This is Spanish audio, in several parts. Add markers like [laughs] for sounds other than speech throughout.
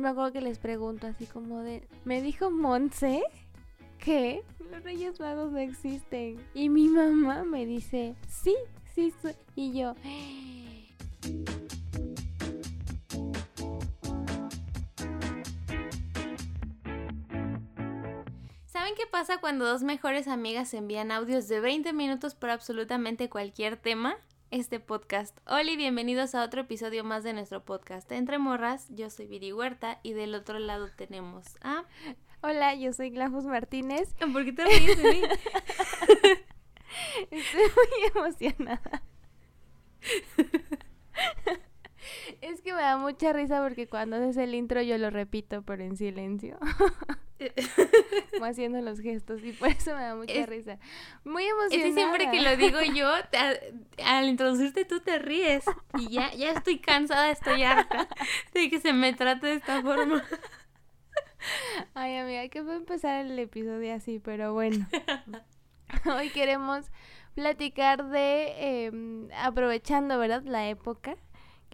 me acuerdo que les pregunto así como de, me dijo Monse que los Reyes Magos no existen. Y mi mamá me dice, sí, sí, sí. y yo... [gasps] ¿Saben qué pasa cuando dos mejores amigas envían audios de 20 minutos por absolutamente cualquier tema? Este podcast. Hola y bienvenidos a otro episodio más de nuestro podcast Entre Morras. Yo soy Viri Huerta y del otro lado tenemos a... Hola, yo soy Glafus Martínez. ¿Por qué te ríes de mí? [laughs] Estoy muy emocionada. [laughs] [laughs] Es que me da mucha risa porque cuando haces el intro yo lo repito, pero en silencio. [laughs] Como haciendo los gestos y por eso me da mucha risa. Muy emocionada. Es siempre que lo digo yo, al introducirte tú te ríes y ya, ya estoy cansada, estoy harta de que se me trate de esta forma. [laughs] Ay, amiga, que fue empezar el episodio así, pero bueno. Hoy queremos platicar de, em, aprovechando, ¿verdad? La época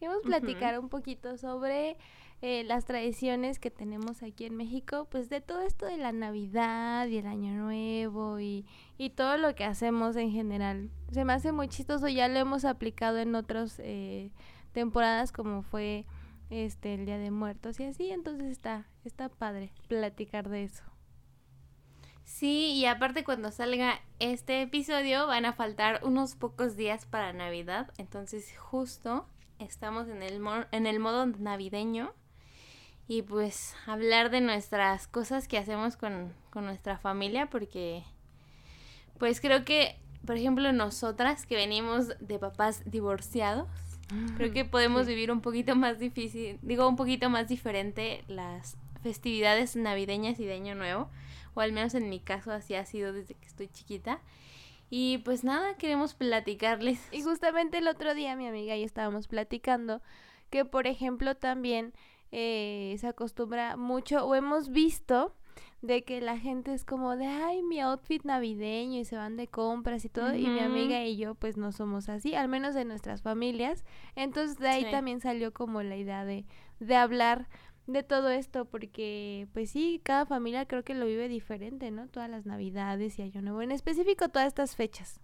Queremos platicar un poquito sobre eh, las tradiciones que tenemos aquí en México, pues de todo esto de la Navidad y el Año Nuevo y, y todo lo que hacemos en general. Se me hace muy chistoso, ya lo hemos aplicado en otras eh, temporadas como fue este el Día de Muertos y así, entonces está, está padre platicar de eso. Sí, y aparte cuando salga este episodio van a faltar unos pocos días para Navidad, entonces justo estamos en el, en el modo navideño y pues hablar de nuestras cosas que hacemos con, nuestra familia porque pues creo que, por ejemplo, nosotras que venimos de papás divorciados, creo que podemos vivir un poquito más difícil, digo un poquito más diferente las festividades navideñas y de Año Nuevo, o al menos en mi caso así ha sido desde que estoy chiquita. Y pues nada, queremos platicarles. Y justamente el otro día mi amiga y estábamos platicando que, por ejemplo, también eh, se acostumbra mucho o hemos visto de que la gente es como de, ay, mi outfit navideño y se van de compras y todo, y mi amiga y yo pues no somos así, al menos en nuestras familias. Entonces de ahí también salió como la idea de, de hablar de todo esto, porque pues sí, cada familia creo que lo vive diferente, ¿no? Todas las navidades y año nuevo, en específico todas estas fechas.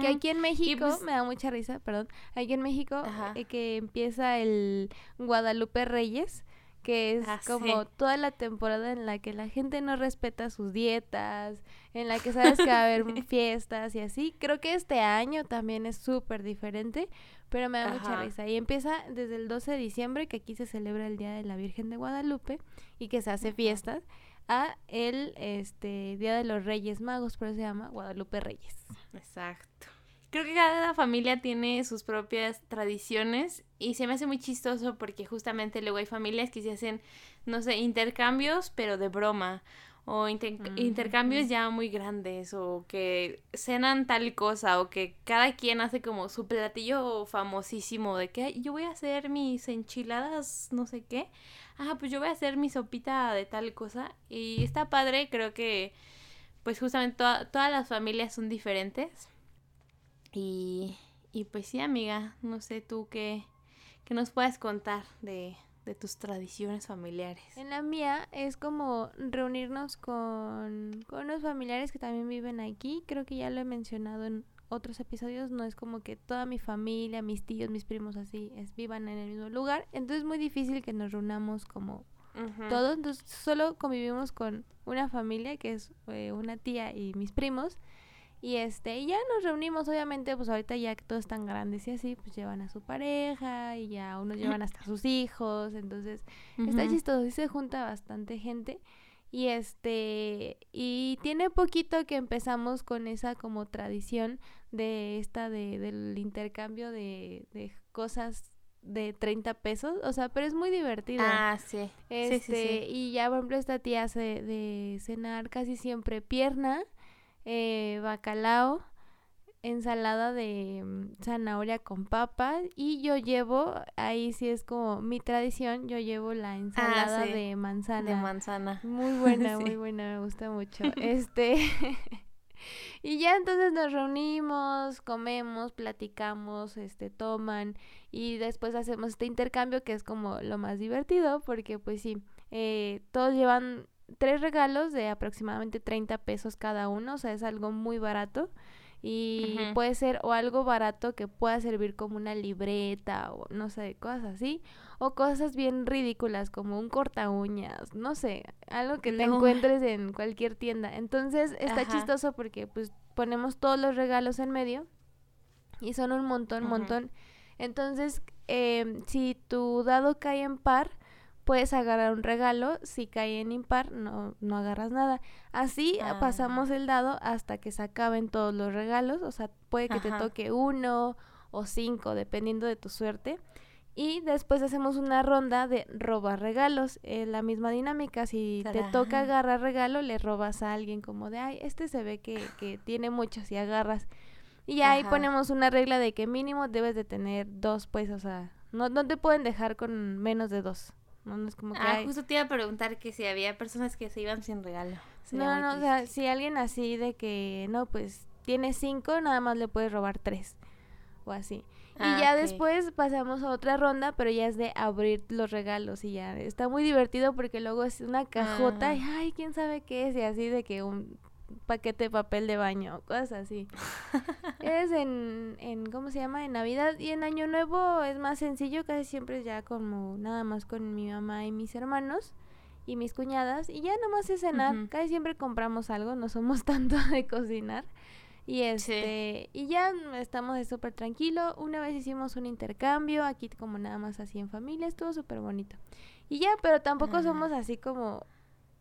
Que aquí en México, pues me da mucha risa, perdón, aquí en México eh, que empieza el Guadalupe Reyes, que es ah, como toda la temporada en la que la gente no respeta sus dietas, en la que sabes que va a haber [laughs] fiestas y así. Creo que este año también es súper diferente, pero me da mucha risa. Y empieza desde el 12 de diciembre, que aquí se celebra el Día de la Virgen de Guadalupe y que se hace fiestas, a el este Día de los Reyes Magos, pero se llama Guadalupe Reyes. Exacto. Creo que cada familia tiene sus propias tradiciones y se me hace muy chistoso porque justamente luego hay familias que se hacen, no sé, intercambios, pero de broma o intercambios ya muy grandes o que cenan tal cosa o que cada quien hace como su platillo famosísimo de que yo voy a hacer mis enchiladas no sé qué. Ah pues yo voy a hacer mi sopita de tal cosa y está padre creo que pues justamente todas las familias son diferentes. Y, y pues sí amiga no sé tú qué, qué nos puedes contar de, de tus tradiciones familiares? En la mía es como reunirnos con, con unos familiares que también viven aquí. Creo que ya lo he mencionado en otros episodios. No es como que toda mi familia, mis tíos, mis primos así, es, vivan en el mismo lugar. Entonces es muy difícil que nos reunamos como todos. Entonces solo convivimos con una familia que es eh, una tía y mis primos. Y este, ya nos reunimos, obviamente, pues ahorita ya que todos están grandes y así, pues llevan a su pareja y ya unos llevan hasta sus hijos, entonces está chistoso, y se junta bastante gente. Y este, y tiene poquito que empezamos con esa como tradición de esta de, del intercambio de, de cosas de 30 pesos, o sea, pero es muy divertido. Ah, sí. Este, y ya, por ejemplo, esta tía hace de cenar casi siempre pierna eh, bacalao, ensalada de mm, zanahoria con papas y yo llevo, ahí sí es como mi tradición, yo llevo la ah, ensalada de manzana. De manzana. Muy [laughs] buena, muy buena, me gusta mucho. [laughs] Este [laughs] y ya entonces nos reunimos, comemos, platicamos, este, toman y después hacemos este intercambio que es como lo más divertido porque pues sí, eh, todos llevan tres regalos de aproximadamente 30 pesos cada uno, o sea, es algo muy barato. Y puede ser o algo barato que pueda servir como una libreta o no sé, cosas así, o cosas bien ridículas como un corta uñas, no sé, algo que te encuentres en cualquier tienda. Entonces está chistoso porque pues ponemos todos los regalos en medio y son un montón, montón. Entonces, eh, si tu dado cae en par, puedes agarrar un regalo, si cae en impar, no, no agarras nada. Así ah. pasamos el dado hasta que se acaben todos los regalos, o sea, puede que te toque uno o cinco, dependiendo de tu suerte. Y después hacemos una ronda de robar regalos. la misma dinámica. Si te toca agarrar regalo, le robas a alguien como de, ay, este se ve que, que tiene muchos y agarras. Y ahí ponemos una regla de que mínimo debes de tener dos, pues, o sea, no, no te pueden dejar con menos de dos. No, es como que. Ah, justo te iba a preguntar que si había personas que se iban sin regalo. no, no, o sea, si alguien así de que, no, pues tiene cinco, nada más le puedes robar tres. O así. y ah, ya después pasamos a otra ronda, pero ya es de abrir los regalos y ya está muy divertido porque luego es una cajota y, ah. ay, quién sabe qué es, y así de que un paquete de papel de baño, cosas así. [laughs] es en, en, ¿cómo se llama? En Navidad y en Año Nuevo es más sencillo, casi siempre es ya como nada más con mi mamá y mis hermanos y mis cuñadas y ya nomás es cenar, casi siempre compramos algo, no somos [laughs] tanto de cocinar. Y este, y ya estamos súper tranquilo. Una vez hicimos un intercambio, aquí como nada más así en familia, estuvo súper bonito. Y ya, pero tampoco somos así como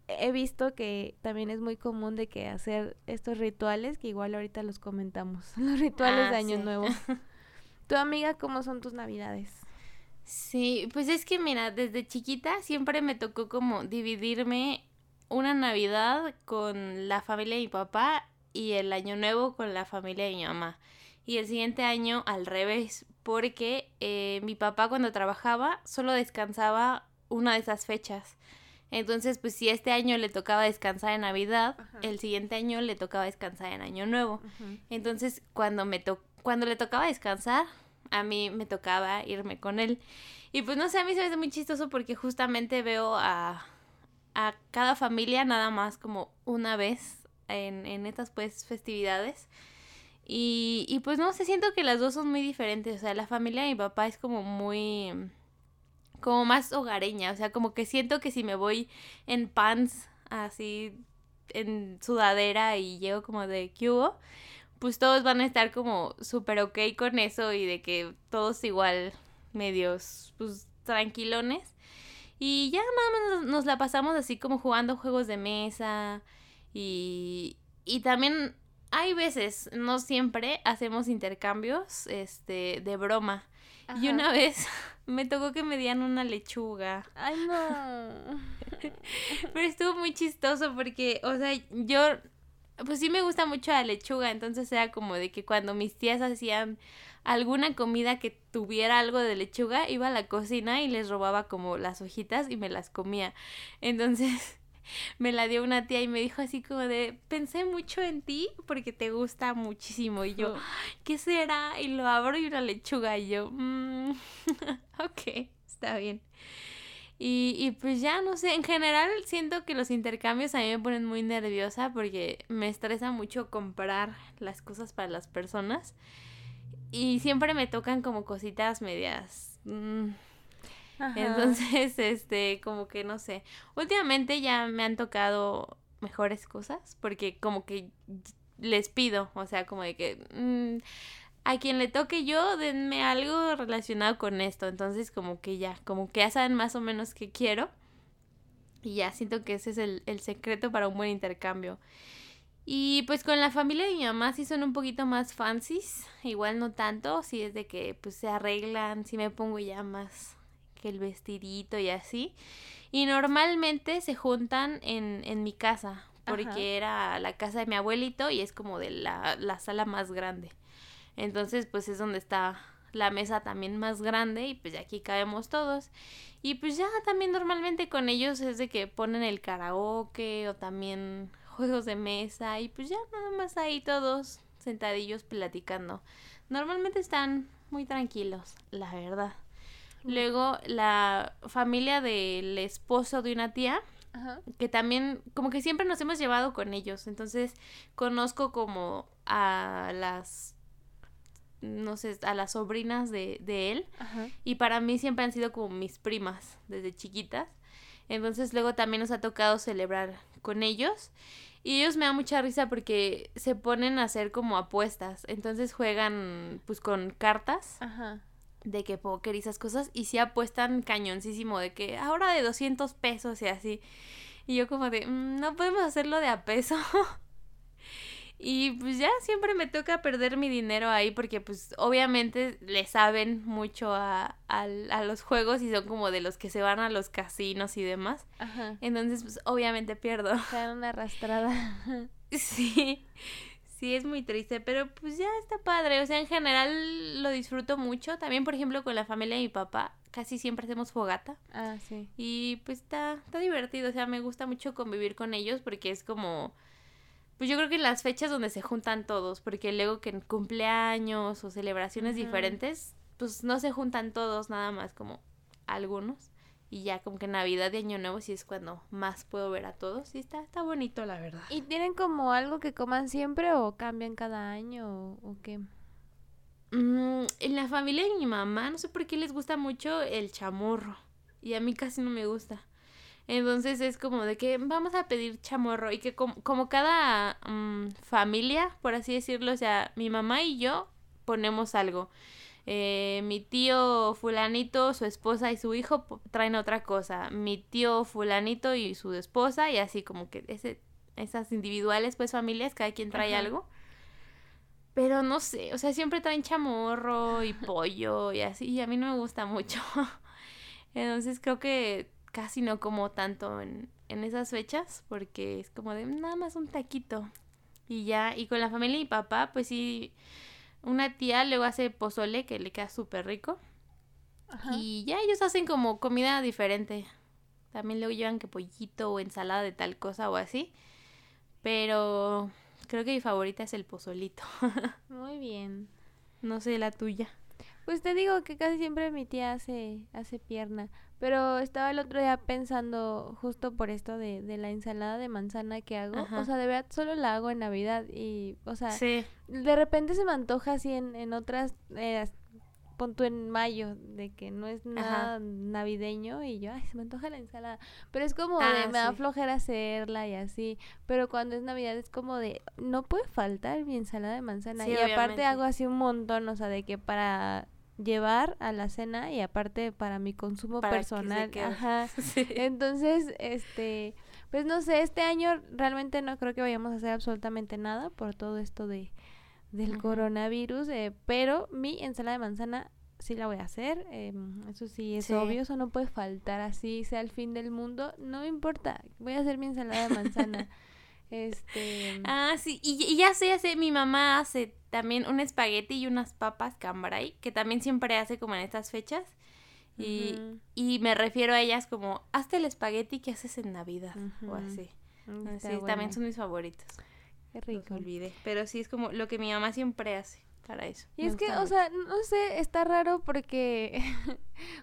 he visto que también es muy común de que hacer estos rituales, que igual ahorita los comentamos, [laughs] los rituales de ah, Año Nuevo. [laughs] tu amiga, ¿cómo son tus navidades? Sí, pues es que mira, desde chiquita siempre me tocó como dividirme una Navidad con la familia de mi papá y el Año Nuevo con la familia de mi mamá. Y el siguiente año al revés, porque eh, mi papá cuando trabajaba solo descansaba una de esas fechas. Entonces, pues si este año le tocaba descansar en Navidad, el siguiente año le tocaba descansar en Año Nuevo. Entonces, cuando me to cuando le tocaba descansar, a mí me tocaba irme con él. Y pues no sé, a mí se me hace muy chistoso porque justamente veo a, a cada familia nada más como una vez en, en estas pues festividades. Y, y pues no sé, siento que las dos son muy diferentes. O sea, la familia de mi papá es como muy como más hogareña, o sea, como que siento que si me voy en pants, así, en sudadera y llego como de cubo, pues todos van a estar como súper ok con eso y de que todos igual medios, pues, tranquilones. Y ya nada más nos la pasamos así como jugando juegos de mesa y, y también hay veces, no siempre, hacemos intercambios este, de broma. Y una [laughs] vez me tocó que me dieran una lechuga. Ay, no. [laughs] Pero estuvo muy chistoso porque, o sea, yo, pues sí me gusta mucho la lechuga, entonces era como de que cuando mis tías hacían alguna comida que tuviera algo de lechuga, iba a la cocina y les robaba como las hojitas y me las comía. Entonces me la dio una tía y me dijo así como de, pensé mucho en ti porque te gusta muchísimo. Y yo, ¿qué será? Y lo abro y una lechuga y yo, mmm, [laughs] ok, está bien. Y, y pues ya, no sé, en general siento que los intercambios a mí me ponen muy nerviosa porque me estresa mucho comprar las cosas para las personas. Y siempre me tocan como cositas medias... Entonces, [laughs] este, como que no sé. Últimamente ya me han tocado mejores cosas porque como que les pido, o sea, como de que mm, a quien le toque yo, denme algo relacionado con esto. Entonces, como que ya, como que ya saben más o menos qué quiero. Y ya siento que ese es el, el secreto para un buen intercambio. Y pues con la familia de mi mamá sí son un poquito más fancies, igual no tanto, si es de que pues se arreglan, si me pongo ya más que el vestidito y así. Y normalmente se juntan en, en mi casa, porque era la casa de mi abuelito y es como de la, la sala más grande. Entonces, pues es donde está la mesa también más grande y pues aquí caemos todos. Y pues ya también normalmente con ellos es de que ponen el karaoke o también [laughs] juegos de mesa y pues ya nada más ahí todos sentadillos platicando. Normalmente están muy tranquilos, la verdad. Luego la familia del esposo de una tía, que también como que siempre nos hemos llevado con ellos, entonces conozco como a las no sé, a las sobrinas de, de él. Y para mí siempre han sido como mis primas desde chiquitas. Entonces luego también nos ha tocado celebrar con ellos. Y ellos me dan mucha risa porque se ponen a hacer como apuestas. Entonces juegan pues con cartas. De que póker y esas cosas. Y sí apuestan cañoncísimo de que ahora de 200 pesos y así. Y yo como de, mm, no podemos hacerlo de a peso. [laughs] Y pues ya siempre me toca perder mi dinero ahí porque pues obviamente le saben mucho a, a, los juegos y son como de los que se van a los casinos y demás. Ajá. Entonces pues obviamente pierdo. una arrastrada. [laughs] sí, sí es muy triste, pero pues ya está padre. O sea, en general lo disfruto mucho. También por ejemplo con la familia de mi papá casi siempre hacemos fogata. Ah, sí. Y pues está, está divertido. O sea, me gusta mucho convivir con ellos porque es como pues yo creo que las fechas donde se juntan todos, porque luego que en cumpleaños o celebraciones diferentes, pues no se juntan todos, nada más como algunos. Y ya como que Navidad y Año Nuevo sí es cuando más puedo ver a todos. Y está, está bonito, la verdad. ¿Y tienen como algo que coman siempre o cambian cada año o, qué? Mm, en la familia de mi mamá, no sé por qué les gusta mucho el chamorro. Y a mí casi no me gusta. Entonces es como de que vamos a pedir chamorro y que como, cada mm, familia, por así decirlo, o sea, mi mamá y yo ponemos algo. Eh, mi tío fulanito, su esposa y su hijo traen otra cosa. Mi tío fulanito y su esposa y así como que ese, esas individuales, pues familias, cada quien trae algo. Pero no sé, o sea, siempre traen chamorro y pollo y así, y a mí no me gusta mucho. [laughs] Entonces creo que casi no como tanto en, en esas fechas porque es como de nada más un taquito y ya. Y con la familia y papá, pues sí, una tía luego hace pozole que le queda súper rico. Y ya ellos hacen como comida diferente. También luego llevan que pollito o ensalada de tal cosa o así. Pero creo que mi favorita es el pozolito. [laughs] Muy bien. No sé la tuya. Pues te digo que casi siempre mi tía hace, hace pierna. Pero estaba el otro día pensando justo por esto de, de la ensalada de manzana que hago. O sea, de verdad solo la hago en Navidad y, o sea, de repente se me antoja así en, en otras, eh, punto en mayo, de que no es nada navideño y yo, ay, se me antoja la ensalada. Pero es como de, ah, me da flojera hacerla y así. Pero cuando es Navidad es como de, no puede faltar mi ensalada de manzana. y aparte hago así un montón, o sea, de que para llevar a la cena y aparte para mi consumo personal. Ajá. [laughs] Entonces, este, pues no sé, este año realmente no creo que vayamos a hacer absolutamente nada por todo esto de del coronavirus, eh, pero mi ensalada de manzana sí la voy a hacer, eh, eso sí es obvio, eso no puede faltar así, sea el fin del mundo, no me importa, voy a hacer mi ensalada de manzana. [laughs] Este. Ah, sí, y, ya sé, ya sé, mi mamá hace también un espagueti y unas papas cambray, que también siempre hace como en estas fechas. Y, y me refiero a ellas como, hazte el espagueti que haces en Navidad, o así. Mm, sí, también son mis favoritos. Qué rico. olvidé. Pero sí es como lo que mi mamá siempre hace para eso. Y es que, o sea, no sé, está raro porque, [laughs]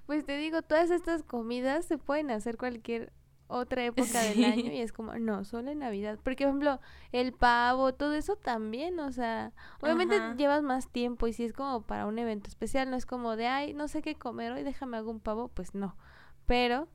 pues te digo, todas estas comidas se pueden hacer cualquier otra [laughs] época del año y es como, no, solo en Navidad. Porque, por ejemplo, el pavo, todo eso también, o sea, obviamente llevas más tiempo y si es como para un evento especial, no es como de, ay, no sé qué comer hoy, déjame hago un pavo, pues no. Pero,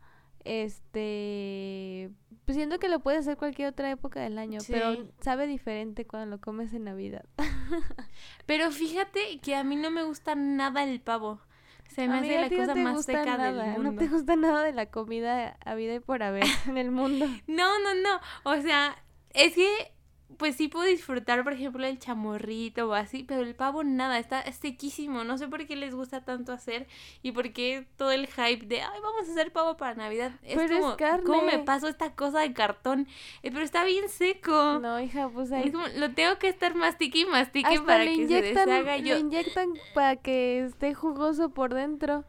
este, pues siento que lo puedes hacer cualquier otra época del año, pero sabe diferente cuando lo comes en Navidad. [laughs] pero fíjate que a mí no me gusta nada el pavo. Se me hace la cosa más seca del mundo. No te gusta nada de la comida a vida y por haber en el mundo. [laughs] No, no, no. O sea, es que pues sí puedo disfrutar, por ejemplo, el chamorrito o así, pero el pavo nada, está sequísimo. No sé por qué les gusta tanto hacer y por qué todo el hype de, ay, vamos a hacer pavo para Navidad. Es como, ¿cómo me paso esta cosa de cartón? Eh, pero está bien seco. No, hija, pues ahí... Es como, lo tengo que estar mastique y mastique para que se deshaga. Yo... inyectan para que esté jugoso por dentro.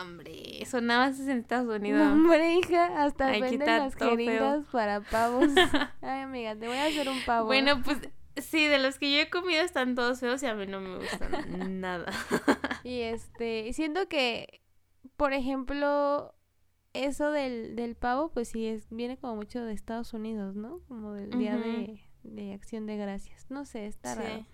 Hombre, eso nada más es en Estados Unidos. No, hombre, hija, hasta Ay, venden las todo feo. jeringas para pavos. [laughs] Ay, amiga, te voy a hacer un pavo. Bueno, pues sí, de los que yo he comido están todos feos y a mí no me gustan [laughs] nada. Y este, siento que, por ejemplo, eso del, del pavo, pues sí, es, viene como mucho de Estados Unidos, ¿no? Como del Día de, de Acción de Gracias. No sé, está raro.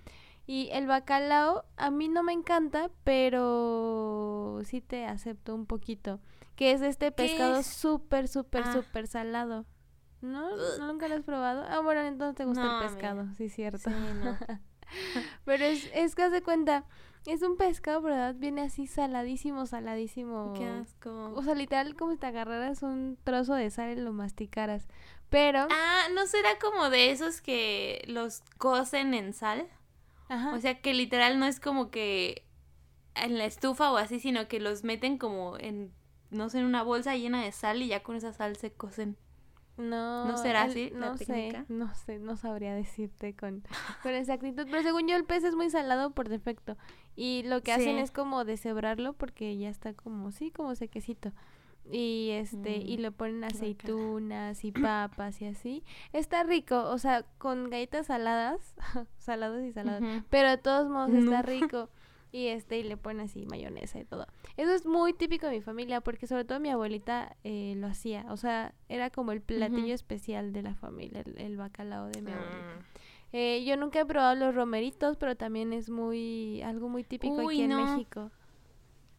Y el bacalao, a mí no me encanta, pero sí te acepto un poquito. Que es este ¿Qué pescado es? súper, súper, Ah. súper salado. ¿No? Ugh. ¿Nunca lo has probado? Ah, bueno, entonces te gusta No, el pescado, sí, cierto. Sí, no. [laughs] Pero es, es que haz de cuenta, es un pescado, ¿verdad? Viene así saladísimo, saladísimo. Qué asco. O sea, literal como si te agarraras un trozo de sal y lo masticaras. Pero, Ah, ¿no será como de esos que los cocen en sal? Ajá, O sea, que literal no es como que en la estufa o así, sino que los meten como en, no sé, en una bolsa llena de sal y ya con esa sal se cocen. no. ¿no será el- así la No sé, técnica? no sé, no sabría decirte con, con exactitud. Pero según yo, el pez es muy salado por defecto. Y lo que hacen es como deshebrarlo porque ya está como, sí, como sequecito. Y este, y Mm, le ponen aceitunas y [clears throat] papas y así. Está rico, o sea, con galletas saladas, [laughs] salados y saladas. Pero de todos modos está rico. Y este, y le ponen así mayonesa y todo. Eso es muy típico de mi familia, porque sobre todo mi abuelita eh, lo hacía. O sea, era como el platillo especial de la familia, el, el bacalao de mi abuelita. Mm. Eh, yo nunca he probado los romeritos, pero también es muy, algo muy típico Uy, aquí en. México.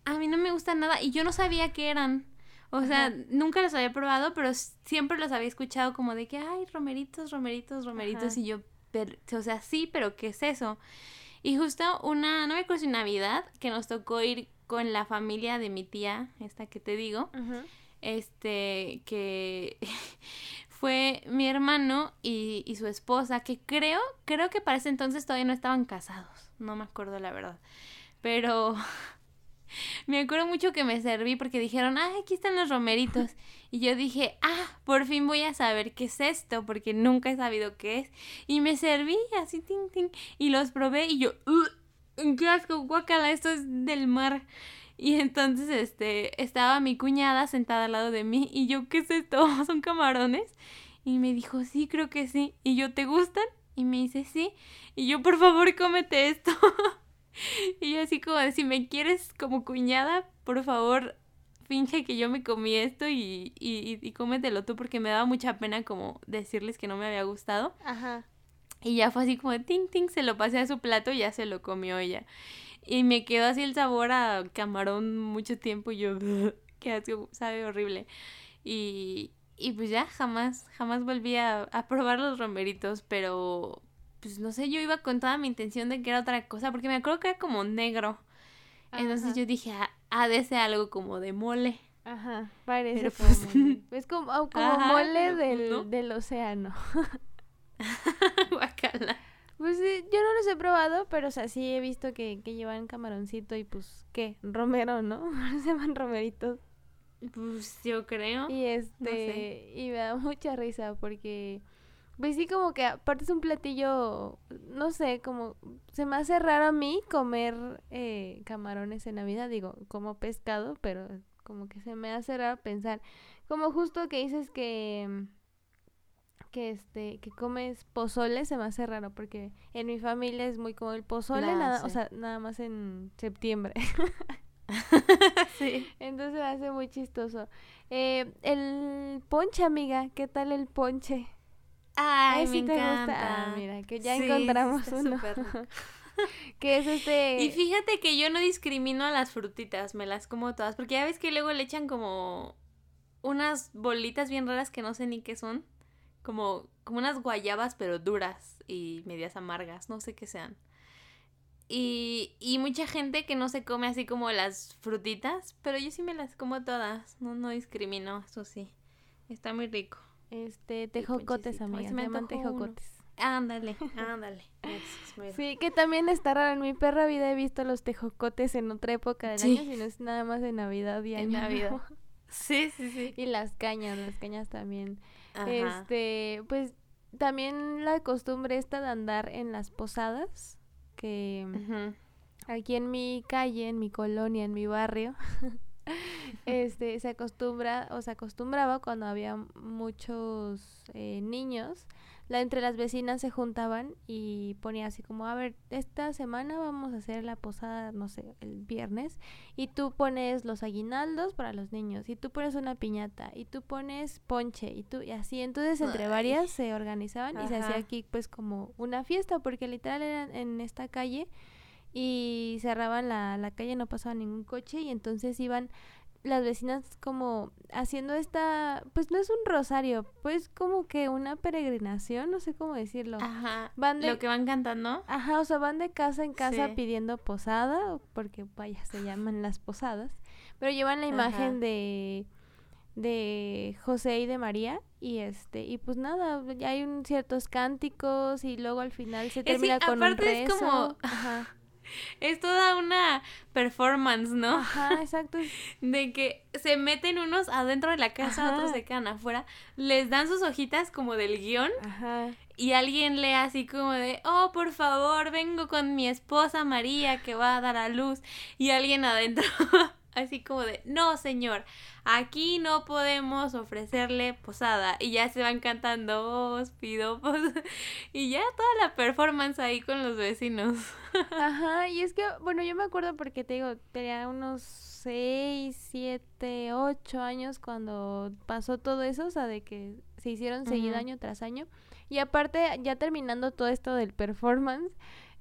A mí no me gusta nada y yo no sabía qué eran. O sea, Ajá. nunca los había probado, pero siempre los había escuchado como de que, ay, romeritos, romeritos, romeritos. Ajá. Y yo, pero- o sea, sí, pero ¿qué es eso? Y justo una, no me acuerdo si Navidad, que nos tocó ir con la familia de mi tía, esta que te digo, este, que [laughs] fue mi hermano y, y su esposa, que creo, creo que para ese entonces todavía no estaban casados, no me acuerdo la verdad, pero [laughs] [laughs] me acuerdo mucho que me serví porque dijeron, ah, aquí están los romeritos, [laughs] y yo dije, ah, por fin voy a saber qué es esto, porque nunca he sabido qué es, y me serví así, ting, ting, y los probé, y yo, "Ugh, qué asco, guacala, esto es del mar. Y entonces, este, estaba mi cuñada sentada al lado de mí y yo, ¿qué es esto? [laughs] ¿Son camarones? Y me dijo, sí, creo que sí. Y yo, ¿te gustan? Y me dice, sí. Y yo, por favor, cómete esto. [laughs] y yo así como si me quieres como cuñada, por favor, finge que yo me comí esto y, y, y cómetelo tú porque me daba mucha pena como decirles que no me había gustado. Ajá. Y ya fue así como ting ting, se lo pasé a su plato y ya se lo comió ella. Y me quedó así el sabor a camarón mucho tiempo y yo, que asco, sabe horrible. Y, y pues ya jamás, jamás volví a, a probar los romeritos, pero pues no sé, yo iba con toda mi intención de que era otra cosa, porque me acuerdo que era como negro. Entonces yo dije, ah, ha de ser algo como de mole. Ajá, parece Pero, pues. [laughs] Es como, ah, como ajá, mole pues, del, no. del océano. [laughs] Guacala. Pues sí, yo no los he probado, pero o sea, sí he visto que, que llevan camaroncito y pues, ¿qué? Romero, ¿no? [laughs] Se llaman romeritos. Pues yo creo. Y este, y me da mucha risa porque, pues sí, como que aparte es un platillo, no sé, como se me hace raro a mí comer eh, camarones en Navidad, digo, como pescado, pero como que se me hace raro pensar, como justo que dices que que este que comes pozole se me hace raro porque en mi familia es muy como el pozole Ah, nada o sea nada más en septiembre [laughs] sí. [laughs] Entonces me hace muy chistoso. Eh, el ponche, amiga, ¿qué tal el ponche? Ay, sí me te encanta. gusta. Ah, mira, que ya Sí, encontramos uno. [laughs] que es este. Y fíjate que yo no discrimino a las frutitas, me las como todas, porque ya ves que luego le echan como unas bolitas bien raras que no sé ni qué son, como, como unas guayabas pero duras y medias amargas, no sé qué sean. Y, y mucha gente que no se come así como las frutitas, pero yo sí me las como todas, no, no discrimino, eso sí, está muy rico. Este, tejocotes, amiga. se me llaman tejocotes. Ándale, ándale. Sí, que también está raro. En mi perra vida he visto los tejocotes en otra época del Sí. año, si no es nada más de Navidad y En Año Navidad. Nuevo. Sí, sí, sí. Y las cañas, las cañas también. Ajá. Este, pues también la costumbre esta de andar en las posadas, que aquí en mi calle, en mi colonia, en mi barrio, [laughs] [laughs] este, se acostumbra o se acostumbraba cuando había muchos eh, niños la, entre las vecinas se juntaban y ponía así como, a ver, esta semana vamos a hacer la posada, no sé, el viernes, y tú pones los aguinaldos para los niños, y tú pones una piñata, y tú pones ponche, y tú, y así, entonces entre varias se organizaban y se hacía aquí pues como una fiesta, porque literal era en esta calle y cerraban la, la calle, no pasaba ningún coche, y entonces iban las vecinas como haciendo esta, pues no es un rosario, pues como que una peregrinación, no sé cómo decirlo. Ajá. Van de, lo que van cantando. Ajá, o sea, van de casa en casa pidiendo posada, porque vaya, se llaman las posadas, pero llevan la imagen de de José y de María y este y pues nada hay un ciertos cánticos y luego al final se termina con un rezo. Es como Ajá [laughs] es toda una performance, ¿no? Ajá, [laughs] exacto. De que se meten unos adentro de la casa, otros se quedan afuera, les dan sus hojitas como del guion Ajá. y alguien lee así como de, oh, por favor, vengo con mi esposa María que va a dar a luz y alguien adentro [laughs] así como de, no señor, aquí no podemos ofrecerle posada. Y ya se van cantando, os pido [laughs] Y ya toda la performance ahí con los vecinos. [laughs] Ajá, y es que, bueno, yo me acuerdo porque te digo, tenía unos 6, 7, 8 años cuando pasó todo eso, o sea, de que se hicieron seguido año tras año. Y aparte, ya terminando todo esto del performance,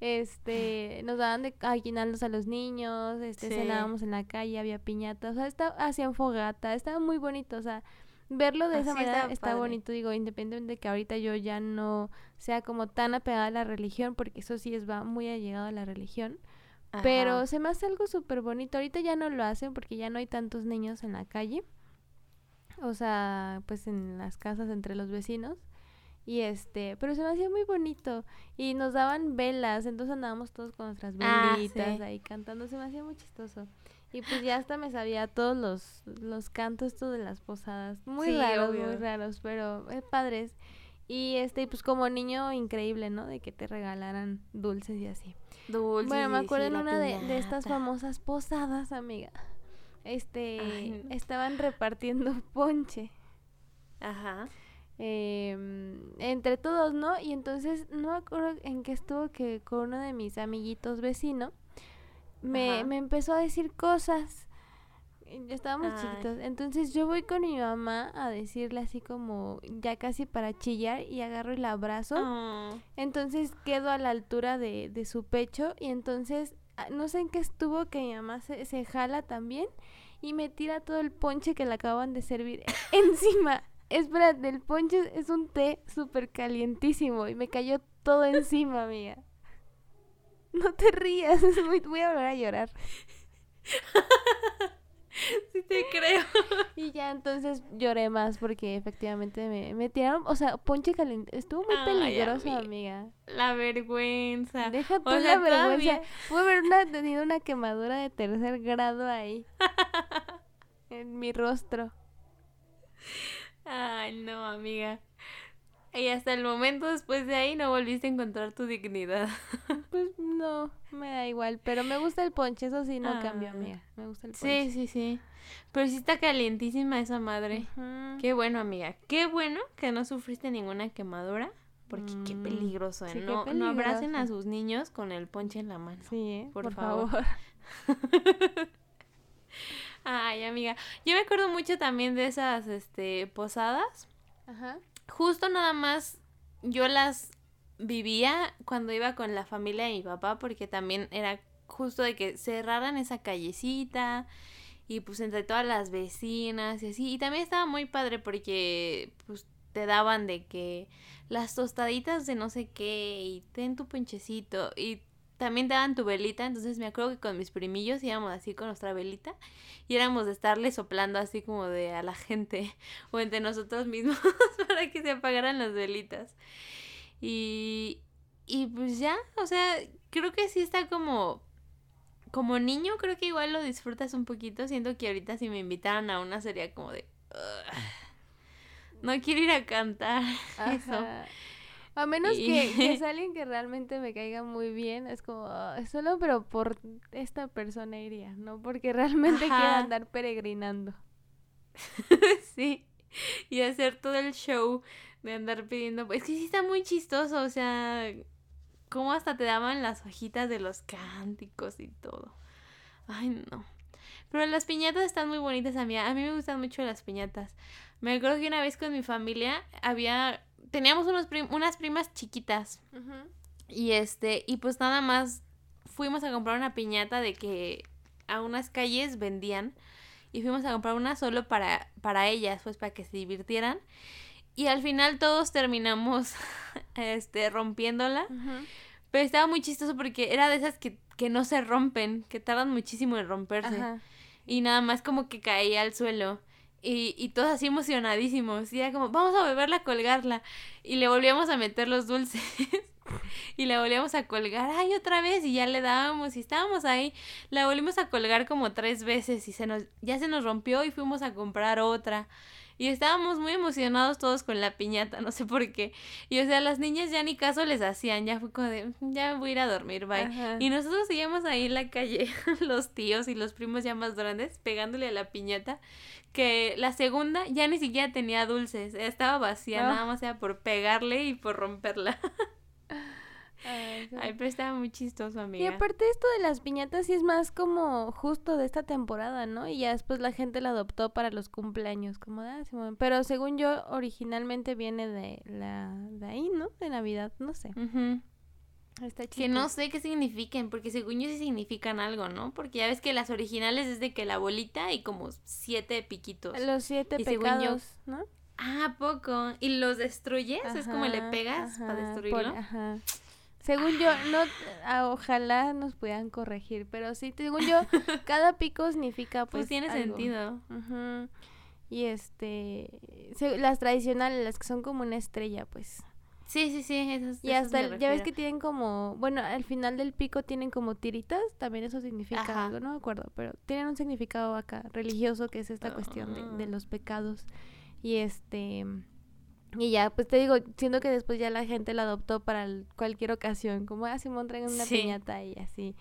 este, nos daban de aguinaldos a los niños, este, cenábamos en la calle, había piñatas, o sea, hacían fogata, estaba muy bonito, o sea, verlo de esa manera está bonito, digo, independientemente de que ahorita yo ya no sea como tan apegada a la religión, porque eso sí es va muy allegado a la religión, pero se me hace algo súper bonito, ahorita ya no lo hacen porque ya no hay tantos niños en la calle, o sea, pues en las casas entre los vecinos, y este, pero se me hacía muy bonito. Y nos daban velas, entonces andábamos todos con nuestras ah, velitas ahí cantando, se me hacía muy chistoso. Y pues ya hasta me sabía todos los, los cantos estos de las posadas. Muy raros, muy raros, pero eh, padres. Y este, pues como niño increíble, ¿no? De que te regalaran dulces y así. Dulces. Bueno, me acuerdo en una de, de, estas famosas posadas, amiga. Este, estaban repartiendo [laughs] ponche. Ajá eh, entre todos, ¿no? Y entonces no me acuerdo en qué estuvo que con uno de mis amiguitos vecino me, me empezó a decir cosas. Estábamos chiquitos. Entonces yo voy con mi mamá a decirle así como ya casi para chillar y agarro el abrazo. Oh. Entonces quedo a la altura de, de su pecho y entonces ah, no sé en qué estuvo que mi mamá se, se jala también y me tira todo el ponche que le acaban de servir [laughs] encima. Espera, el ponche es un té súper calientísimo y me cayó todo encima, amiga. No te rías, [laughs] es muy... voy a volver a llorar. [laughs] sí te creo. Y ya entonces lloré más porque efectivamente me, me tiraron, o sea, ponche caliente. Estuvo muy peligroso, amiga. La vergüenza. Deja tú la vergüenza. Pude haber tenido una quemadura de tercer grado ahí. [laughs] en mi rostro. Ay, no, amiga. Y hasta el momento después de ahí no volviste a encontrar tu dignidad. [laughs] Pues no, me da igual, pero me gusta el ponche, eso sí no cambia, ah. amiga. Me gusta el ponche. Sí, sí, sí. Pero sí está calientísima esa madre. Qué bueno, amiga. Qué bueno que no sufriste ninguna quemadura. Porque qué mm, peligroso, ¿eh? no, no abracen a sus niños con el ponche en la mano. Sí, ¿eh? por, favor. [laughs] Ay, amiga. Yo me acuerdo mucho también de esas este, posadas. Ajá. Justo nada más yo las vivía cuando iba con la familia de mi papá, porque también era justo de que cerraran esa callecita y pues entre todas las vecinas y así. Y también estaba muy padre porque pues te daban de que las tostaditas de no sé qué y ten tu ponchecito y también te daban tu velita, entonces me acuerdo que con mis primillos íbamos así con nuestra velita y éramos de estarle soplando así como de a la gente [laughs] o entre nosotros mismos [laughs] para que se apagaran las velitas. Y, y pues ya, o sea, creo que sí está como como niño creo que igual lo disfrutas un poquito. Siento que ahorita si me invitaran a una sería como de... no quiero ir a cantar. [laughs] Eso. A menos que, que [laughs] es alguien que realmente me caiga muy bien, es como, "Ah, solo pero por esta persona iría, ¿no? Porque realmente quiero andar peregrinando. [laughs] sí. Y hacer todo el show de andar pidiendo. Es que sí está muy chistoso, o sea, cómo hasta te daban las hojitas de los cánticos y todo. Ay, no. Pero las piñatas están muy bonitas a mí. A mí me gustan mucho las piñatas. Me acuerdo que una vez con mi familia había. Teníamos unos prim- unas primas chiquitas. Y este, y pues nada más fuimos a comprar una piñata de que a unas calles vendían. Y fuimos a comprar una solo para, para ellas, pues para que se divirtieran. Y al final todos terminamos [laughs] este, rompiéndola. Pero estaba muy chistoso porque era de esas que, que no se rompen, que tardan muchísimo en romperse. Ajá. Y nada más como que caía al suelo. Y, y todos así emocionadísimos. Y era como, vamos a volverla a colgarla. Y le volvíamos a meter los dulces. [laughs] y la volvíamos a colgar. Ay, otra vez. Y ya le dábamos. Y estábamos ahí. La volvimos a colgar como tres veces. Y se nos, ya se nos rompió y fuimos a comprar otra. Y estábamos muy emocionados todos con la piñata, [laughs] no sé por qué. Y o sea, las niñas ya ni caso les hacían, ya fue como de, ya voy a ir a dormir, bye. Ajá. Y nosotros seguíamos ahí en la calle, [laughs] los tíos y los primos ya más grandes, pegándole a la piñata, que la segunda ya ni siquiera tenía dulces, estaba vacía, Ah. nada más era por pegarle y por romperla. [laughs] Ay, sí. Ay, pero estaba muy chistoso, Y amiga. aparte esto de las piñatas sí es más como justo de esta temporada, ¿no? Y ya después la gente la adoptó para los cumpleaños, como de, "Ah, Simón". Pero según yo, originalmente viene de la de ahí, ¿no? De Navidad, no sé. Ujú. Está Que chido. no sé qué significan, porque según yo sí significan algo, ¿no? Porque ya ves que las originales es de que la bolita y como siete piquitos. Los siete Y yo- ¿no? Ah, ¿a poco. ¿Y los destruyes? es como le Ajá, pegas para destruirlo. por- ajá. Según yo, no, ah, ojalá nos puedan corregir, pero sí, según yo, [laughs] cada pico significa pues, pues tiene algo. sentido. Ujú. Y este, se- las tradicionales, las que son como una estrella, pues. Sí, sí, sí. Esas, Y hasta, el- ya ves que tienen como, bueno, al final del pico tienen como tiritas, también eso significa Ajá. algo, no me acuerdo, pero tienen un significado acá religioso que es esta cuestión de, de Ah. los pecados. Y este, y ya, pues te digo, siento que después ya la gente la adoptó para cualquier ocasión, como, ah, Simón, traigan una Sí. piñata y así.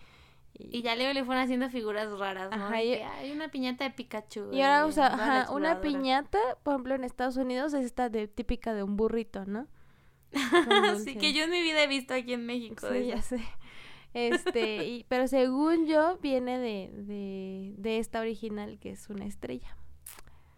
Y ya luego le fueron haciendo figuras raras, ¿no? Ajá, y- hay una piñata de Pikachu. Y ahora, o sea, ajá, una piñata, por ejemplo, en Estados Unidos es esta de típica de un burrito, ¿no? [laughs] Con sí, dulce. que yo en mi vida he visto aquí en México. Sí, ya sé. Este, y, pero según yo, viene de, de, de esta original que es una estrella.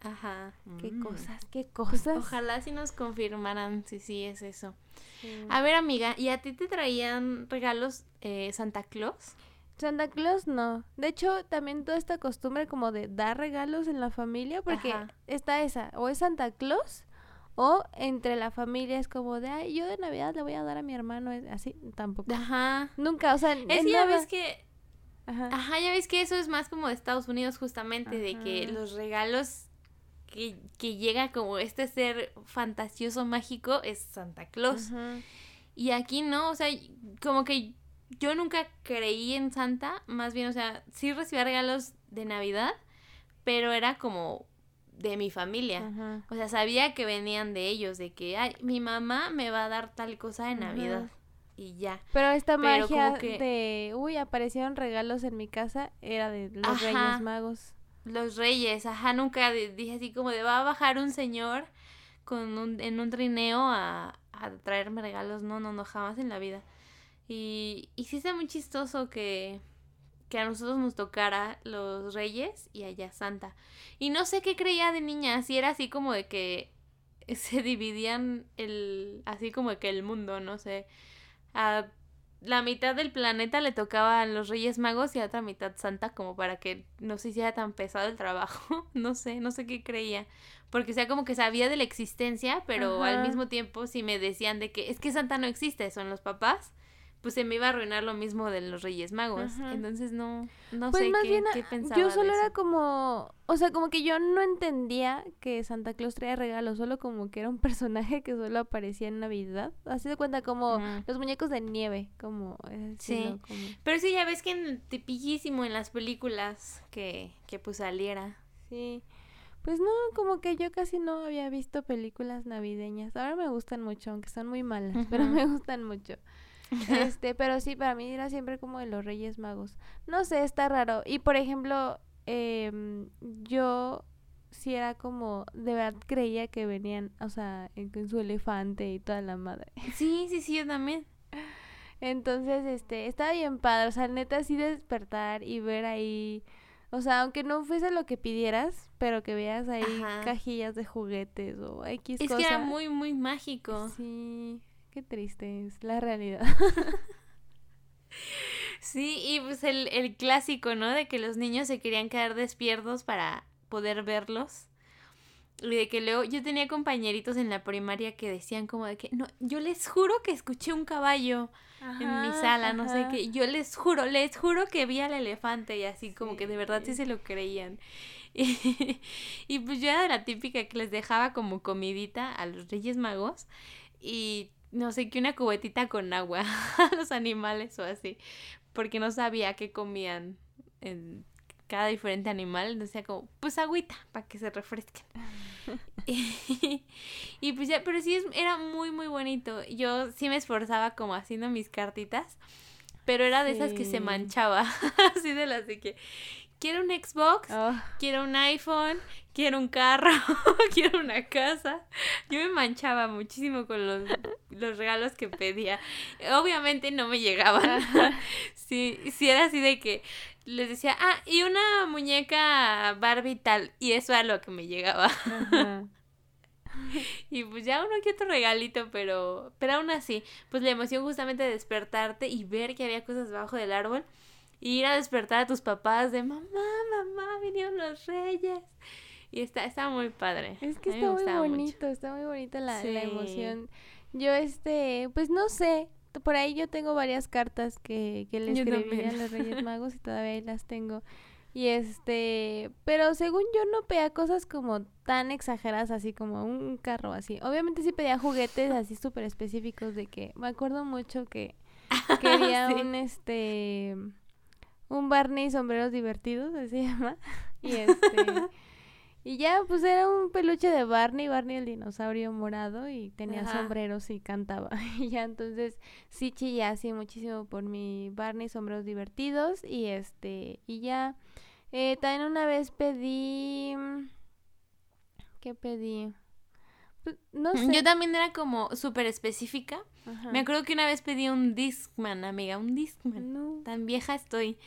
Ajá. Qué Mm. cosas, qué cosas. ojalá si nos confirmaran si sí es eso. Sí. A ver, amiga, ¿y a ti te traían regalos eh, Santa Claus? Santa Claus no. De hecho, también toda esta costumbre como de dar regalos en la familia, porque Ajá. está esa, o es Santa Claus, o entre la familia es como de, ay, yo de Navidad le voy a dar a mi hermano, es- así, tampoco. Ajá. Nunca, o sea, Es en ya nada. ves que Ajá. Ajá, ya ves que eso es más como de Estados Unidos justamente, de que los regalos que, que llega como este ser fantasioso mágico es Santa Claus. Y aquí no, o sea, como que yo nunca creí en Santa, más bien, o sea, sí recibía regalos de Navidad, pero era como de mi familia. O sea, sabía que venían de ellos, de que, ay, mi mamá me va a dar tal cosa de. Navidad. Y ya. Pero esta Pero magia que- de, uy, aparecieron regalos en mi casa, era de los Ajá. Reyes Magos. Los reyes, ajá, nunca di- dije así como de va a bajar un señor con un, en un trineo a, a traerme regalos. No, no, no, jamás en la vida. Y, y sí está muy chistoso que, que a nosotros nos tocara los reyes y allá Santa. Y no sé qué creía de niña, si era así como de que [laughs] se dividían el, así como de que el mundo, no sé. A la mitad del planeta le tocaba a los Reyes Magos y a otra mitad Santa como para que no se hiciera tan pesado el trabajo. [laughs] No sé, no sé qué creía. Porque o sea, como que sabía de la existencia, pero Ajá. al mismo tiempo si me decían de que es que Santa no existe, son los papás, pues se me iba a arruinar lo mismo de los Reyes Magos. Entonces no, no Pues sé más qué, bien, qué pensaba yo de solo era como, o sea, como que yo no entendía que Santa Claus traía regalos, solo como que era un [laughs] personaje que solo aparecía en Navidad. Así de cuenta como los muñecos de nieve, como Sí. como- Pero sí, ya ves que en tipiquísimo en las películas que, que pues saliera. Sí. Pues no, como que yo casi no había visto películas navideñas. Ahora me gustan mucho, aunque son muy malas, pero me gustan mucho. [laughs] Este, pero sí, para mí era siempre como de los Reyes Magos. No sé, está raro. Y por ejemplo, em, yo sí era como, de verdad creía que venían, o sea, con su elefante y toda la madre. [laughs] Sí, sí, sí, yo también. Entonces, este, está bien padre, o sea, neta, así despertar y ver ahí, o sea, aunque no fuese lo que pidieras, pero que veas ahí cajillas de juguetes o X Es que era muy, muy mágico. Sí, qué triste es la realidad. [laughs] sí, y pues el, el clásico, ¿no? De que los niños se querían quedar despiertos para poder verlos. Y de que luego yo tenía compañeritos en la primaria que decían como de que, no, yo les juro que escuché un caballo en mi sala, no sé qué, yo les juro, les juro que vi al elefante y así como que de verdad sí se lo creían. [laughs] Y, pues yo era la típica que les dejaba como comidita a los Reyes Magos y no sé qué, una cubetita con agua [laughs] a los animales o así, porque no sabía qué comían en cada diferente animal, decía como, pues agüita, para que se refresquen. [laughs] [laughs] y, pues ya, pero sí era muy, muy bonito. Yo sí me esforzaba como haciendo mis cartitas, pero era de esas que se manchaba, así de las de que quiero un Xbox, ah. quiero un iPhone, quiero un carro, [laughs] quiero una casa. Yo me manchaba muchísimo con los, los regalos que pedía. Obviamente no me llegaban. [laughs] sí, sí era así de que les decía, ah, y una muñeca Barbie tal, y eso era lo que me llegaba. [laughs] y pues ya uno que otro regalito, pero, pero aún así, pues la emoción justamente de despertarte y ver que había cosas debajo del árbol, ir a despertar a tus papás de mamá, mamá, vinieron los reyes. Y está, está muy padre. Es que está muy bonito, está muy bonita la, la emoción. Yo, este, pues no sé, por ahí yo tengo varias cartas que, que le escribí a los Reyes [laughs] Magos y todavía ahí las tengo. Y este, pero según yo no pedía cosas como tan exageradas así como un carro así. Obviamente sí pedía juguetes así [laughs] súper específicos de que me acuerdo mucho que [laughs] quería un este un Barney sombreros divertidos, así se llama. [laughs] Y este [laughs] Y ya, pues era un peluche de Barney, Barney el dinosaurio morado y tenía sombreros y cantaba. [laughs] Y ya entonces sí chillé así muchísimo por mi Barney sombreros divertidos y este, y ya, eh, también una vez pedí, ¿qué pedí? Pues, no sé. Yo también era como súper específica. Me acuerdo que una vez pedí un Discman, amiga, un Discman. Tan vieja estoy.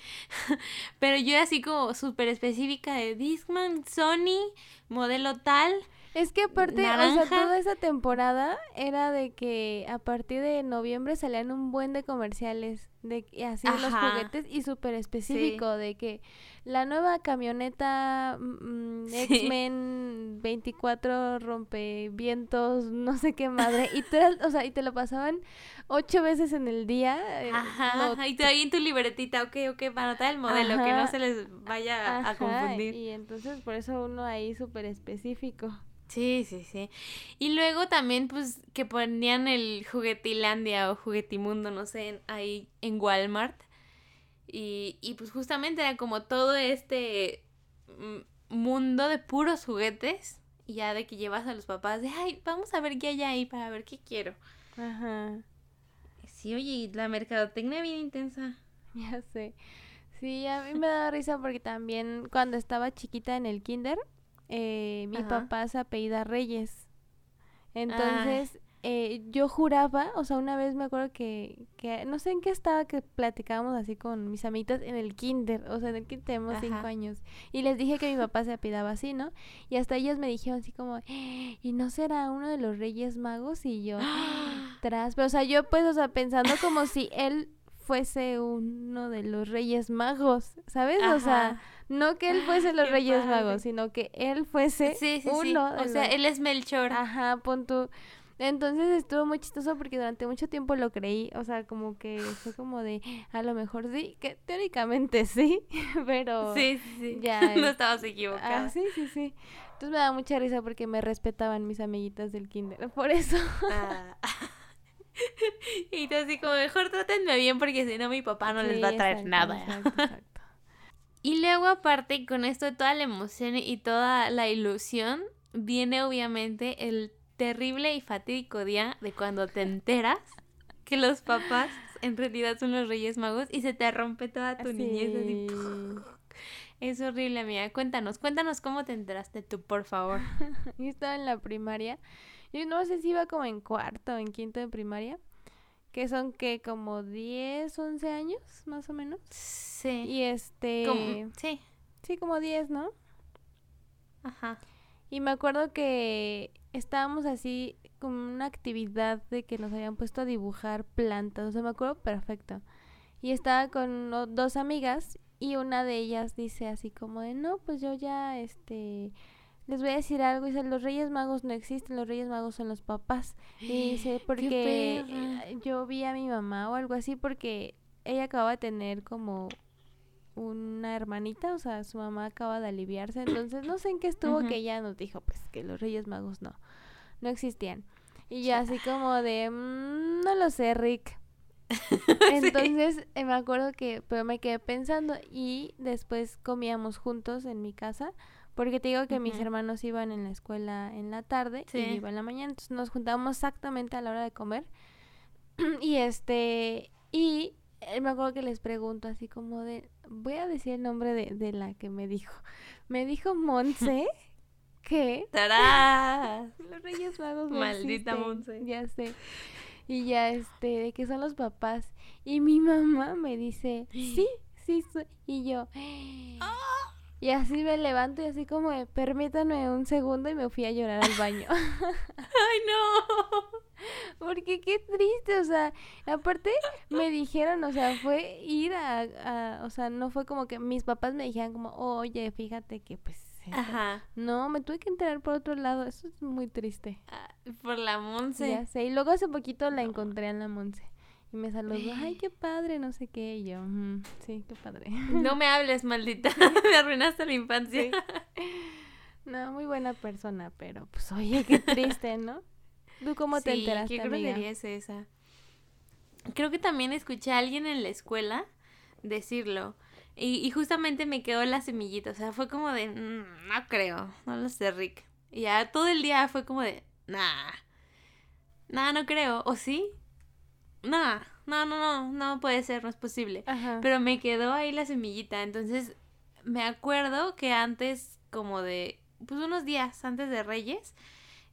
[laughs] Pero yo así como súper específica de Discman, Sony, modelo tal. Es que aparte, o sea, toda esa temporada era de que a partir de noviembre salían un buen de comerciales de así los juguetes y súper específico de que la nueva camioneta mm, mm, X-Men 24 rompe vientos, no sé qué madre, y tú o sea, y te lo pasaban ocho veces en el día. Eh, ajá, y tú ahí en tu libretita, ok, ok, para anotar el modelo, que no se les vaya a confundir. Y entonces por eso uno ahí súper específico. Sí, sí, sí. Y luego también, pues, que ponían el Juguetilandia o Juguetimundo, no sé, ahí en Walmart. Y, y pues justamente era como todo este mm, mundo de puros juguetes. Y ya de que llevas a los papás de, ay, vamos a ver qué hay ahí para ver qué quiero. Ajá. Sí, oye, la mercadotecnia bien intensa. Ya sé. Sí, a mí me da risa porque también cuando estaba chiquita en el kinder, eh, mi papá se apellida Reyes. Entonces, eh, yo juraba, o sea, una vez me acuerdo que, que, no sé en qué estaba, que platicábamos así con mis amitas en el kinder, o sea, en el kinder tenemos cinco años, y les dije que mi papá se apellidaba así, ¿no? Y hasta ellos me dijeron así como, ¿y no será uno de los Reyes Magos? Y yo, [gasps] tras, pero o sea, yo pues, o sea, pensando como si él fuese uno de los Reyes Magos, ¿sabes? O sea no que él fuese los Reyes Magos, sino que él fuese uno. O sea, él es Melchor. Ajá, pon tú. Entonces estuvo muy chistoso porque durante mucho tiempo lo creí, o sea, como que fue como de, a lo mejor sí, que teóricamente [laughs] sí, pero sí, sí, Ya, [laughs] no estabas equivocada. Ah, sí, sí, sí. Entonces me da mucha risa porque me respetaban mis amiguitas del kinder, por eso. Ah. [laughs] y tú así como, mejor trátenme bien porque si no mi papá no les va a traer nada. Exacto, exacto. Y luego aparte, con esto de toda la emoción y toda la ilusión, viene obviamente el terrible y fatídico día de cuando te enteras que los papás en realidad son los Reyes Magos y se te rompe toda tu niñez así. Es horrible, amiga. Cuéntanos, cuéntanos cómo te enteraste tú, por favor. [laughs] Yo estaba en la primaria. Yo no sé si iba como en cuarto o en quinto de primaria. Que son que como 10, 11 años, más o menos. Sí. Y este... Sí. Sí, como 10, ¿no? Ajá. Y me acuerdo que estábamos así con una actividad de que nos habían puesto a dibujar plantas, o sea, me acuerdo perfecto. Y estaba con dos amigas y una de ellas dice así como de, no, pues yo ya, este, les voy a decir algo, dice, los Reyes Magos no existen, los Reyes Magos son los papás. Y dice, [gasps] porque yo vi a mi mamá o algo así, porque ella acaba de tener como una hermanita, o sea, su mamá acaba de aliviarse, entonces no sé en qué estuvo que ella nos dijo, pues que los Reyes Magos no no existían. Y yo así como de, mm, no lo sé, Rick. [laughs] Entonces eh, me acuerdo que, pero me quedé pensando y después comíamos juntos en mi casa, porque te digo que mis hermanos iban en la escuela en la tarde y yo iba en la mañana, entonces nos juntábamos exactamente a la hora de comer. [clears throat] y este, y me acuerdo que les pregunto así como de, voy a decir el nombre de, de la que me dijo. [laughs] Me dijo Monse. ¿Qué? ¡Tarás! [laughs] Los Reyes Magos Maldita Monse. Ya sé. Y ya, este, de que son los papás. Y mi mamá me dice, sí, sí, soy. Y yo, [gasps] y así me levanto y así como, permítanme un segundo y me fui a llorar al baño. [laughs] ¡Ay, no! [laughs] Porque qué triste, o sea, aparte me dijeron, o sea, fue ir a, a, o sea, no fue como que mis papás me dijeran como, oye, fíjate que pues Ajá. No, me tuve que enterar por otro lado. Eso es muy triste. Ah, por la Monse. Ya sé. Y luego hace poquito la encontré en la Monse. Y me saludó, ay, qué padre, no sé qué. Y yo, sí, qué padre. No me [laughs] hables, maldita. [laughs] me arruinaste la infancia. No, muy buena persona, pero pues oye, qué triste, ¿no? ¿Tú cómo te enteraste, ¿qué amiga? es esa? Creo que también escuché a alguien en la escuela decirlo. Y, justamente me quedó la semillita, o sea, fue como de, mm, no creo, no lo sé, Rick. Y ya todo el día fue como de, nah, nah, no creo, ¿o sí? Nah, no, no, no, no puede ser, no es posible. Pero me quedó ahí la semillita, entonces me acuerdo que antes, como de, pues unos días antes de Reyes,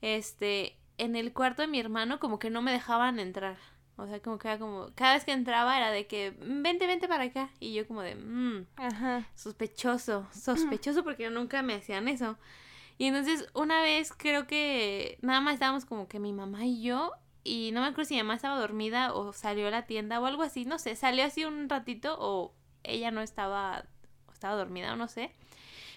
este, en el cuarto de mi hermano como que no me dejaban entrar. O sea, como que era como, cada vez que entraba era de que, vente, vente para acá. Y yo como de, mmm, sospechoso, [clears throat] sospechoso porque nunca me hacían eso. Y entonces una vez creo que nada más estábamos como que mi mamá y yo, y no me acuerdo si mi mamá estaba dormida o salió a la tienda o algo así, no sé, salió así un ratito o ella no estaba, o estaba dormida o no sé,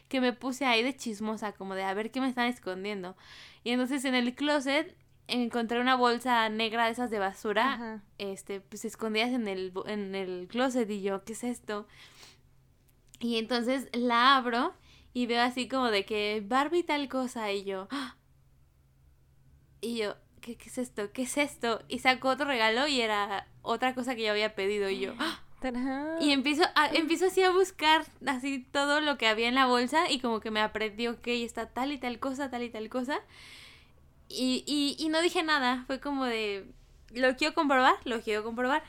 que me puse ahí de chismosa, como de a ver qué me están escondiendo. Y entonces en el closet encontré una bolsa negra de esas de basura, este, pues escondidas en el, en el closet y yo, ¿qué es esto? Y entonces la abro y veo así como de que Barbie tal cosa y yo, ¡ah! y yo, ¿qué, ¿qué, es esto? ¿Qué es esto? Y sacó otro regalo y era otra cosa que yo había pedido y yo, ¡ah! Y empiezo, a, empiezo así a buscar así todo lo que había en la bolsa y como que me aprendió, ok, está tal y tal cosa, tal y tal cosa. Y, y, y no dije nada, fue como de, lo quiero comprobar, lo quiero comprobar.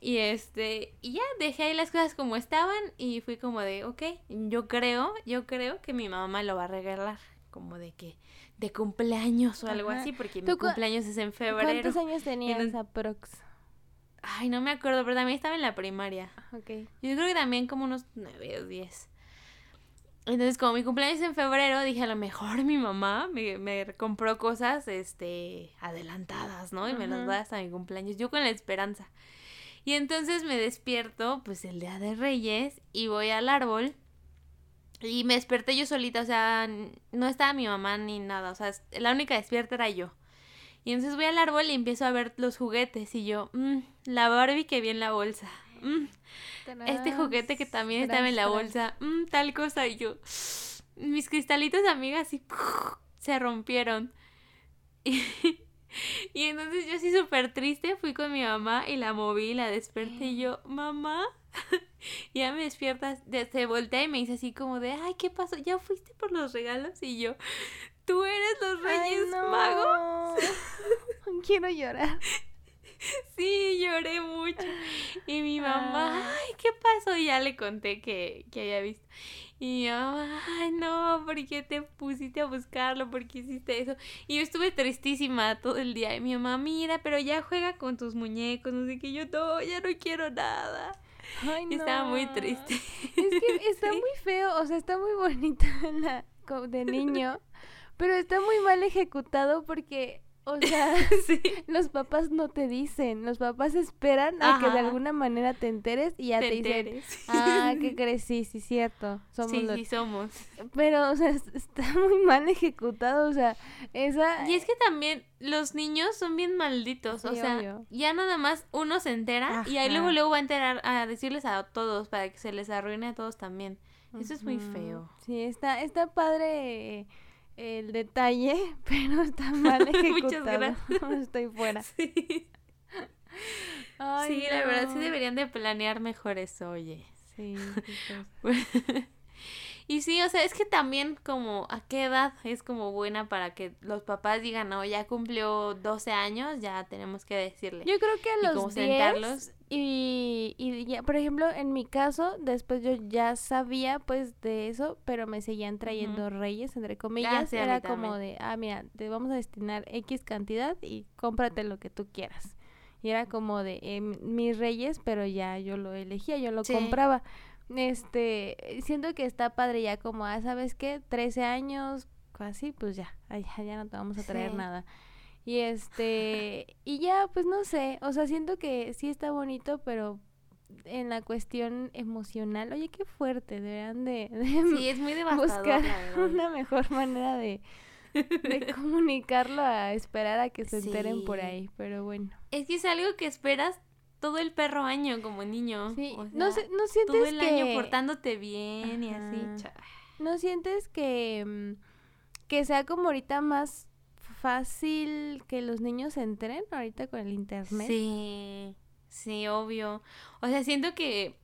Y este, y ya dejé ahí las cosas como estaban y fui como de, ok, yo creo, yo creo que mi mamá lo va a regalar, como de que, de cumpleaños o algo así, porque mi cumpleaños es en febrero. ¿Cuántos años tenías aprox? Ay, no me acuerdo, pero también estaba en la primaria. Ok. Yo creo que también como unos nueve o diez. Entonces, como mi cumpleaños en febrero, dije, a lo mejor mi mamá me, me compró cosas, este, adelantadas, ¿no? Y me las va hasta mi cumpleaños, yo con la esperanza. Y entonces me despierto, pues, el día de Reyes, y voy al árbol, y me desperté yo solita, o sea, no estaba mi mamá ni nada, o sea, la única despierta era yo. Y entonces voy al árbol y empiezo a ver los juguetes, y yo, mmm, la Barbie que vi en la bolsa, mmm, este juguete que también estaba en la bolsa, mm, tal cosa, y yo, mis cristalitos amigas así se rompieron. [laughs] Y, entonces yo así súper triste fui con mi mamá y la moví, la desperté y yo, mamá, Y [laughs] ya me despierta, de- se voltea y me dice así como de, ay, ¿qué pasó? ¿Ya fuiste por los regalos? Y yo, ¿tú eres los Ay, Reyes no. Magos? [laughs] Quiero llorar. Sí, lloré mucho. Y mi mamá, Ah. ay, ¿qué pasó? Y ya le conté que, que había visto. Y mi mamá, ay, no, ¿por qué te pusiste a buscarlo? ¿Por qué hiciste eso? Y yo estuve tristísima todo el día. Y mi mamá, mira, pero ya juega con tus muñecos, no sé qué. Yo, no, ya no quiero nada. Ay, Y estaba muy no. triste. Es que [laughs] está Sí. muy feo, o sea, está muy bonito [laughs] la, de niño, pero está muy mal ejecutado porque, o sea, [laughs] Sí. [laughs] los papás no te dicen, los papás esperan a que de alguna manera te enteres y ya te, Te dicen, ah, ¿qué [laughs] crees? Sí, sí, cierto, somos Sí, los... sí, somos. Pero, o sea, es- está muy mal ejecutado, o sea, esa... Y es que también los niños son bien malditos, o sea, obvio. ya nada más uno se entera y ahí luego luego va a enterar a decirles a todos para que se les arruine a todos también. Eso es muy feo. Sí, está, está padre el detalle, [laughs] pero está mal [laughs] Muchas ejecutado. [laughs] Estoy fuera. Sí, Ay, sí, la verdad sí deberían de planear mejor eso, oye. Sí, y sí, o sea, es que también como a qué edad es como buena para que los papás digan, no, ya cumplió 12 años, ya tenemos que decirle. Yo creo que Y a como los 10 sentarlos. Y, y ya, por ejemplo, en mi caso, después yo ya sabía pues de eso, pero me seguían trayendo reyes, entre comillas. sí, a mí Era como de, ah, mira, te vamos a destinar X cantidad y cómprate lo que tú quieras. Y era como de eh, mis reyes, pero ya yo lo elegía, yo lo Sí. compraba. Este, siento que está padre ya como, ah, ¿sabes qué? 13 años, así, pues ya, ya, ya no te vamos a traer Sí. nada. Y este, y ya, pues no sé, o sea, siento que sí está bonito, pero en la cuestión emocional, oye, qué fuerte, deberían de, de Sí, es muy buscar una mejor manera de, de [laughs] comunicarlo a esperar a que se enteren por ahí, pero bueno. Es que es algo que esperas todo el perro año como niño. Sí, o no, sea, no sientes todo el que... año portándote bien y así. ¿No sientes que, mm, que sea como ahorita más fácil que los niños se enteren ahorita con el internet? Sí, sí, obvio. O sea, siento que,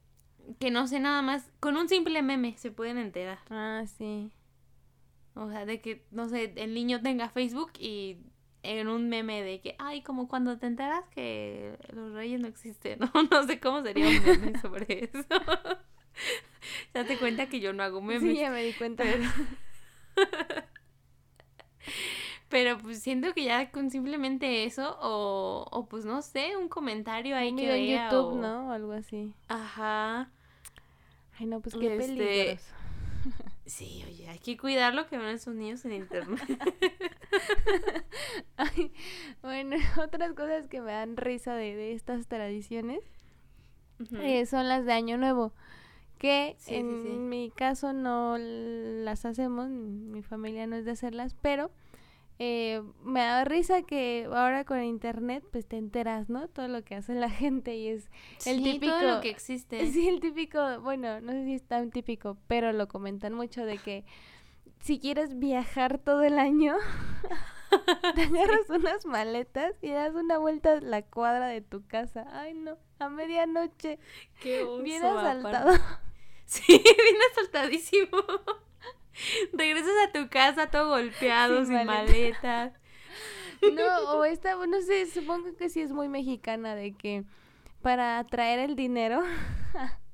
que no sé nada más, con un simple meme se pueden enterar. Ah, sí. O sea, de que, no sé, el niño tenga Facebook y en un meme de que, ay, como cuando te enteras que los reyes no existen, [laughs] ¿no? No sé cómo sería un meme [laughs] sobre eso. [laughs] Date cuenta que yo no hago memes. Sí, ya me di cuenta. Pero pues siento que ya con simplemente eso o, o pues no sé, un comentario ahí que en YouTube, o- ¿no? O algo así. Ajá. Ay, no, pues qué Este, peligroso. [laughs] Sí, oye, hay que cuidar lo que ven esos niños en internet. [laughs] Ay, bueno, [laughs] otras cosas que me dan risa de, de estas tradiciones eh, son las de Año Nuevo. Que Sí, sí, en sí. mi caso no las hacemos, mi familia no es de hacerlas, pero eh, me da risa que ahora con internet pues te enteras, ¿no? Todo lo que hace la [laughs] gente y es el Sí, típico... todo lo que existe. [laughs] Sí, el típico, bueno, no sé si es tan típico, pero lo comentan mucho de que si quieres viajar todo el año, [laughs] te agarras unas maletas y das una vuelta a la cuadra de tu casa. Ay, no, a medianoche, Qué oso, bien aparte. asaltado. Sí, bien asaltadísimo. [laughs] Regresas a tu casa todo golpeado, Sin sin, maleta. maletas. [laughs] No, o esta, no sé, supongo que sí es muy mexicana de que para atraer el dinero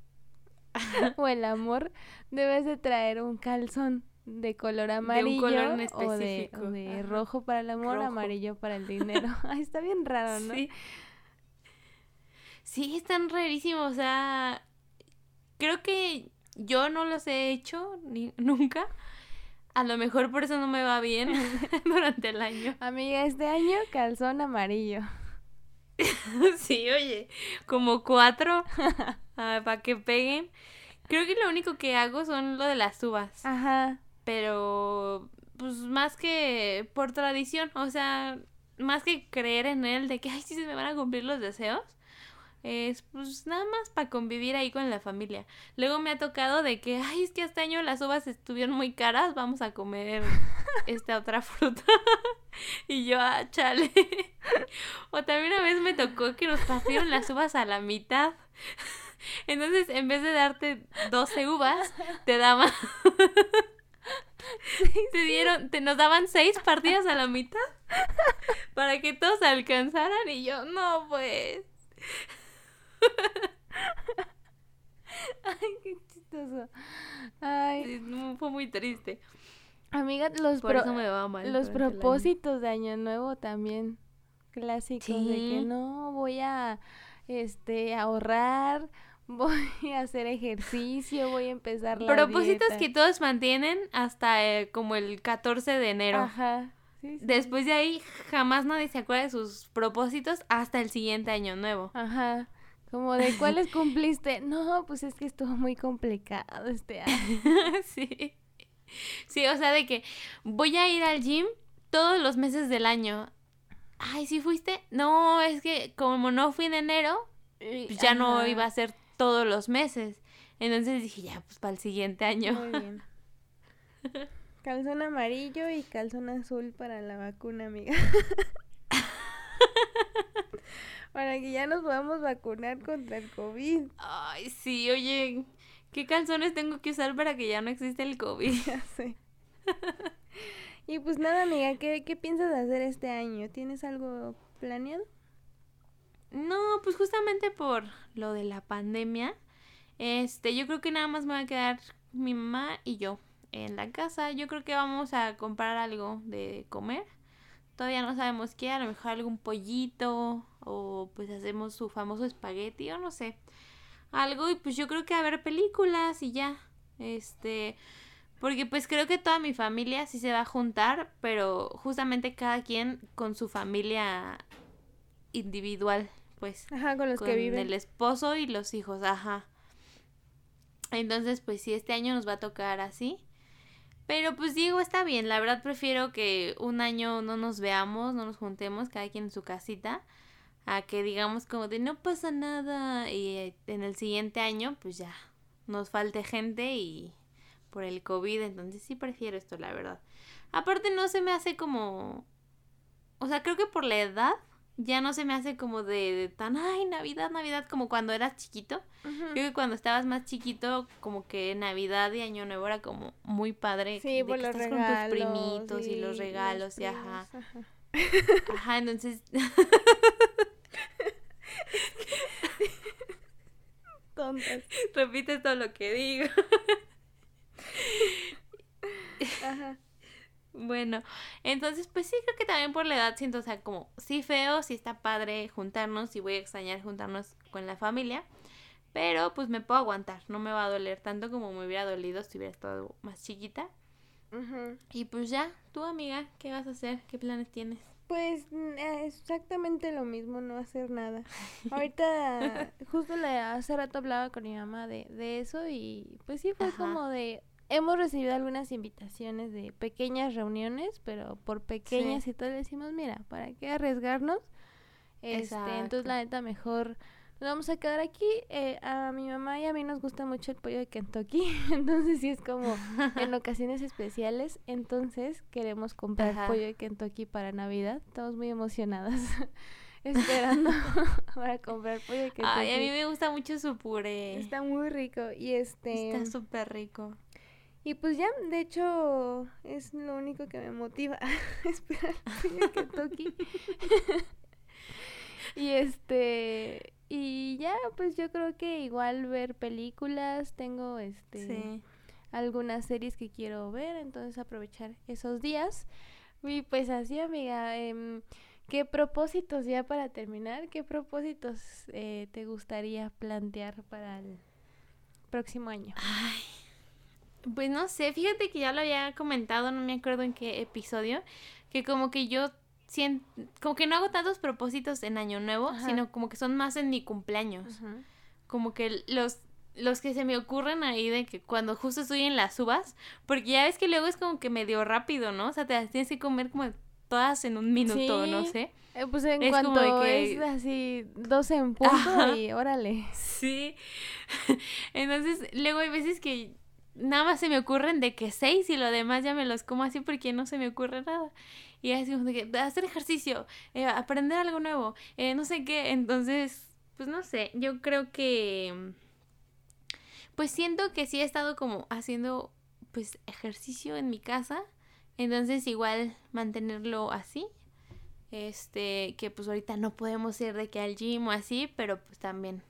[laughs] o el amor debes de traer un calzón de color amarillo color en o de, o de rojo para el amor, Rojo. amarillo para el dinero. Ay, está bien raro, ¿no? Sí. Sí, están rarísimos. O sea, creo que yo no los he hecho ni, [laughs] nunca. A lo mejor por eso no me va bien [laughs] durante el año. Amiga, este año calzón amarillo. [laughs] Sí, oye, como cuatro para que peguen. Creo que lo único que hago son lo de las uvas. Ajá. Pero, pues más que por tradición, o sea, más que creer en él de que, ay, sí se me van a cumplir los deseos, es pues nada más para convivir ahí con la familia. Luego me ha tocado de que, ay, es que este año las uvas estuvieron muy caras, vamos a comer [laughs] esta otra fruta. [laughs] y yo, ah, chale. [laughs] o también una vez me tocó que nos partieron las uvas a la mitad. Entonces, en vez de darte 12 uvas, te daban. te dieron, te nos daban seis partidas a la mitad para que todos alcanzaran y yo, no pues. [laughs] Ay, qué chistoso. Ay, Sí, no, fue muy triste. amiga, los, Por pro- eso me va mal. los propósitos de Año Nuevo también clásicos de que no voy a este ahorrar, [laughs] voy a hacer ejercicio, voy a empezar la Propósitos dieta. que todos mantienen hasta eh, como el 14 de enero. Ajá. sí, sí, Después de ahí, jamás nadie se acuerda de sus propósitos hasta el siguiente año nuevo. Ajá. Como de cuáles cumpliste. No, pues es que estuvo muy complicado este año. [laughs] sí. Sí, o sea, de que voy a ir al gym todos los meses del año. Ay, ¿sí fuiste? No, es que como no fui en enero, pues ya no iba a ser todos los meses. Entonces dije, ya, pues para el siguiente año. Muy bien. [laughs] Calzón amarillo y calzón azul para la vacuna, amiga. [laughs] para que ya nos podamos vacunar contra el COVID. Ay, sí, oye, ¿qué calzones tengo que usar para que ya no exista el COVID? [laughs] Ya sé. [laughs] y pues nada, amiga, ¿qué, ¿qué piensas hacer este año? ¿Tienes algo planeado? No, pues justamente por lo de la pandemia, este, yo creo que nada más me va a quedar mi mamá y yo en la casa. Yo creo que vamos a comprar algo de comer. Todavía no sabemos qué, a lo mejor algún pollito o pues hacemos su famoso espagueti o no sé. Algo y pues yo creo que a ver películas y ya. Este, porque pues creo que toda mi familia sí se va a juntar, pero justamente cada quien con su familia individual, pues Ajá, con los con que viven. el esposo y los hijos, ajá. Entonces, pues sí, este año nos va a tocar así. Pero pues digo, está bien, la verdad prefiero que un año no nos veamos, no nos juntemos, cada quien en su casita, a que digamos como de no pasa nada y en el siguiente año pues ya nos falte gente y por el COVID, entonces sí prefiero esto, la verdad. Aparte no se me hace como... O sea, creo que por la edad ya no se me hace como de, de tan, ay, Navidad, Navidad, como cuando eras chiquito. Ujú. Creo que cuando estabas más chiquito, como que Navidad y Año Nuevo era como muy padre. Sí, de por que los estás regalos. con tus primitos y, los regalos y primos, ajá. ajá. Ajá, entonces, [laughs] Tontas. [laughs] repites todo lo que digo. Ajá. Bueno, entonces pues sí creo que también por la edad siento, o sea, como sí feo, sí está padre juntarnos y voy a extrañar juntarnos con la familia, pero pues me puedo aguantar, no me va a doler tanto como me hubiera dolido si hubiera estado más chiquita. Y pues ya, tú amiga, ¿qué vas a hacer? ¿Qué planes tienes? Pues eh, exactamente lo mismo, no hacer nada. [laughs] Ahorita, [laughs] justo le, hace rato hablaba con mi mamá de, de eso y pues sí fue Ajá. como de, hemos recibido algunas invitaciones de pequeñas reuniones, pero por pequeñas y todo le decimos, mira, ¿para qué arriesgarnos? Este, entonces la neta mejor nos vamos a quedar aquí. Eh, a mi mamá y a mí nos gusta mucho el pollo de Kentucky, [laughs] entonces sí es como en [laughs] ocasiones especiales, entonces queremos comprar Ajá. pollo de Kentucky para Navidad. Estamos muy emocionadas [laughs] esperando para comprar pollo de Kentucky. Ay, a mí me gusta mucho su puré. Está muy rico y este Está súper rico. y pues ya, de hecho, es lo único que me motiva a esperar pollo de Kentucky. Y este y ya, pues yo creo que igual ver películas, tengo este Sí. algunas series que quiero ver, entonces aprovechar esos días. Y pues así, amiga, em, ¿qué propósitos ya para terminar? ¿Qué propósitos eh, te gustaría plantear para el próximo año? Ay, pues no sé, fíjate que ya lo había comentado, no me acuerdo en qué episodio, que como que yo como que no hago tantos propósitos en Año Nuevo, Ajá. sino como que son más en mi cumpleaños. Como que los los que se me ocurren ahí de que cuando justo estoy en las uvas, porque ya ves que luego es como que medio rápido, ¿no? O sea, te las tienes que comer como todas en un minuto, no sé. Eh, pues en Es cuanto que- es así 12 en punto Ajá. y órale. Sí. [laughs] Entonces, luego hay veces que nada más se me ocurren de que seis y lo demás ya me los como así porque no se me ocurre nada. Y así como de que hacer ejercicio, eh, aprender algo nuevo, eh, no sé qué. Entonces, pues no sé, yo creo que pues siento que sí he estado como haciendo pues ejercicio en mi casa. Entonces igual mantenerlo así. Este, que pues ahorita no podemos ir de que al gym o así, pero pues también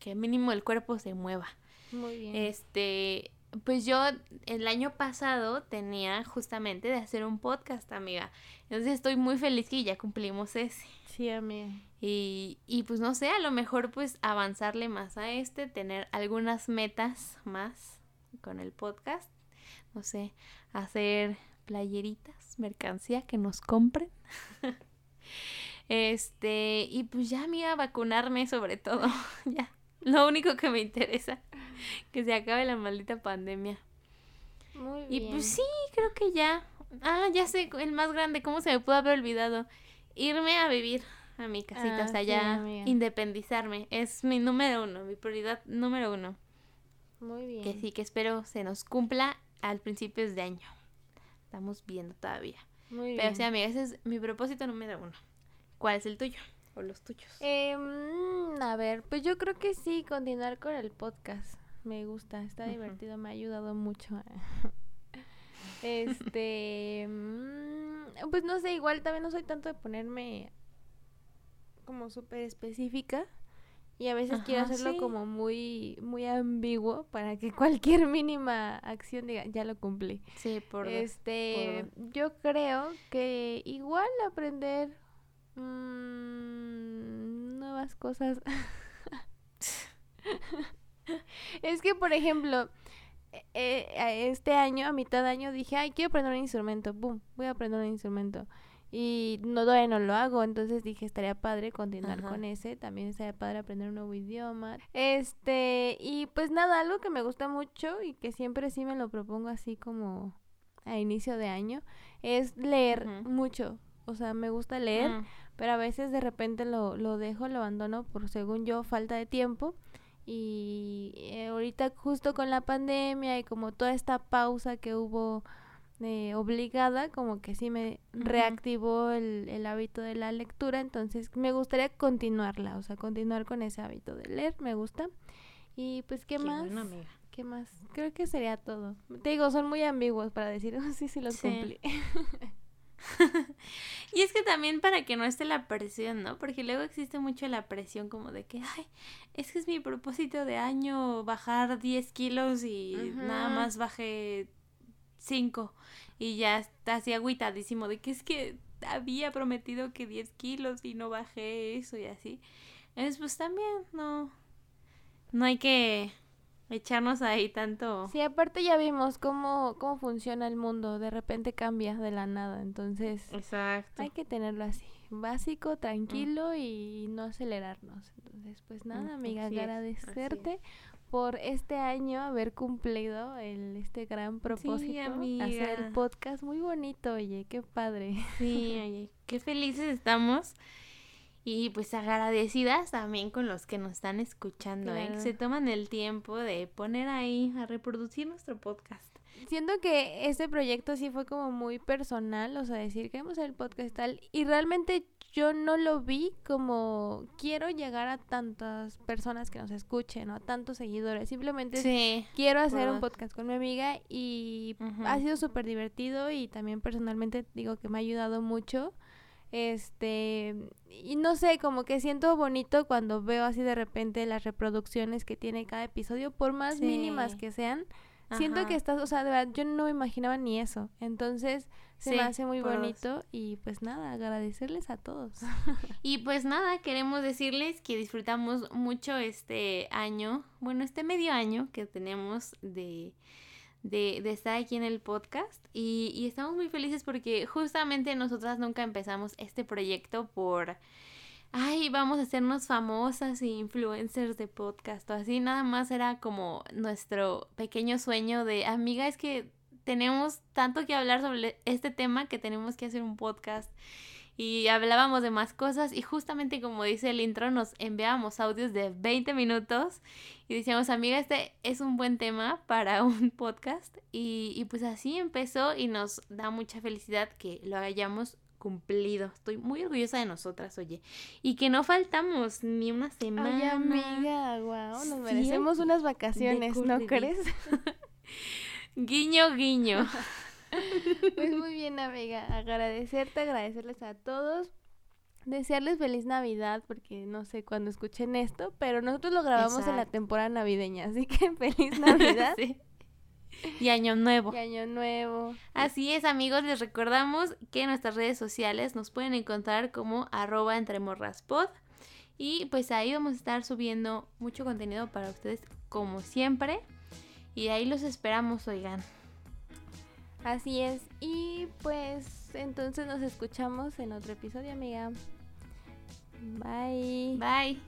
que mínimo el cuerpo se mueva. Muy bien. Este, pues yo el año pasado tenía justamente de hacer un podcast, amiga. Entonces estoy muy feliz que ya cumplimos ese. Sí, amiga. Y, y pues no sé, a lo mejor pues avanzarle más a este, tener algunas metas más con el podcast. No sé, hacer playeritas, mercancía que nos compren. [laughs] este, y pues ya, amiga, vacunarme sobre todo. [laughs] ya, lo único que me interesa. [laughs] Que se acabe la maldita pandemia. Muy Y bien. pues sí, creo que ya. Ah, ya sé, el más grande, ¿cómo se me pudo haber olvidado? Irme a vivir a mi casita, Ah, o sea, sí, ya amiga. independizarme. Es mi número uno, mi prioridad número uno. Muy bien. Que sí, que espero se nos cumpla al principios de año. Estamos viendo todavía. Muy Pero sí, amiga, ese es mi propósito número uno. ¿Cuál es el tuyo? O los tuyos. Eh, a ver, pues yo creo que sí, continuar con el podcast. Me gusta, está divertido, me ha ayudado mucho. [laughs] este, mm, pues no sé, igual también no soy tanto de ponerme como súper específica. Y a veces quiero hacerlo sí. como muy, muy ambiguo para que [laughs] cualquier mínima acción diga, ya lo cumplí. Sí, por. Este, yo creo que igual aprender mm, nuevas cosas. [laughs] [laughs] es que, por ejemplo, eh, este año, a mitad de año, dije, ay, quiero aprender un instrumento. Boom, voy a aprender un instrumento. Y no, todavía no lo hago, entonces dije, estaría padre continuar Ajá. con ese. También estaría padre aprender un nuevo idioma. Este, y pues nada, algo que me gusta mucho y que siempre sí me lo propongo así como a inicio de año, es leer mucho. O sea, me gusta leer, Mm, pero a veces de repente lo, lo dejo, lo abandono por, según yo, falta de tiempo. Y eh, ahorita justo con la pandemia y como toda esta pausa que hubo eh, obligada, como que sí me reactivó el, el hábito de la lectura, entonces me gustaría continuarla, o sea, continuar con ese hábito de leer, me gusta. Y pues, ¿qué, qué más? amiga. ¿Qué más? Creo que sería todo. Te digo, son muy ambiguos para decir, oh, [laughs] sí, sí los Sí. cumplí. [laughs] [laughs] Y es que también para que no esté la presión, ¿no? Porque luego existe mucho la presión como de que, ay, es que es mi propósito de año bajar 10 kilos y nada más bajé 5 y ya está así agüitadísimo de que es que había prometido que 10 kilos y no bajé eso y así. Entonces, pues también, no, no hay que echarnos ahí tanto. Sí, aparte ya vimos cómo, cómo funciona el mundo, de repente cambia de la nada, entonces Exacto. hay que tenerlo así, básico, tranquilo y no acelerarnos. Entonces, pues nada, Mm, amiga, agradecerte por este año haber cumplido el, este gran propósito, hacer amiga. el podcast muy bonito, oye, qué padre. Sí, [laughs] oye, qué felices estamos. Y pues agradecidas también con los que nos están escuchando, ¿eh? Que Claro. se toman el tiempo de poner ahí a reproducir nuestro podcast. Siento que este proyecto sí fue como muy personal, o sea, decir queremos el podcast tal, y realmente yo no lo vi como quiero llegar a tantas personas que nos escuchen o a tantos seguidores, simplemente Sí. quiero hacer un podcast con mi amiga y ha sido súper divertido y también personalmente digo que me ha ayudado mucho. Este, y no sé, como que siento bonito cuando veo así de repente las reproducciones que tiene cada episodio, por más mínimas que sean. Siento que estás, o sea, de verdad, yo no me imaginaba ni eso. Entonces, se me hace muy dos. bonito y pues nada, agradecerles a todos. [laughs] Y pues nada, queremos decirles que disfrutamos mucho este año, bueno, este medio año que tenemos de, de, de estar aquí en el podcast y, y estamos muy felices porque justamente nosotras nunca empezamos este proyecto por, ay, vamos a hacernos famosas e influencers de podcast o así, nada más era como nuestro pequeño sueño de, amiga, es que tenemos tanto que hablar sobre este tema que tenemos que hacer un podcast y hablábamos de más cosas y justamente como dice el intro nos enviábamos audios de 20 minutos y decíamos amiga este es un buen tema para [laughs] un podcast y, y pues así empezó y nos da mucha felicidad que lo hayamos cumplido. Estoy muy orgullosa de nosotras, oye. Y que no faltamos ni una semana. Ay, amiga, wow, nos merecemos unas vacaciones, ¿no crees? [laughs] guiño, guiño. [laughs] Pues [laughs] muy bien, amiga. Agradecerte, agradecerles a todos. Desearles feliz Navidad, porque no sé cuándo escuchen esto, pero nosotros lo grabamos en la temporada navideña, así que [laughs] feliz [laughs] Navidad. Y año nuevo. Y año nuevo. Así es, amigos, les recordamos que en nuestras redes sociales nos pueden encontrar como arroba entremorraspod. Y pues ahí vamos a estar subiendo mucho contenido para ustedes como siempre. Y ahí los esperamos, oigan. Así es. Y pues entonces nos escuchamos en otro episodio, amiga. Bye. Bye.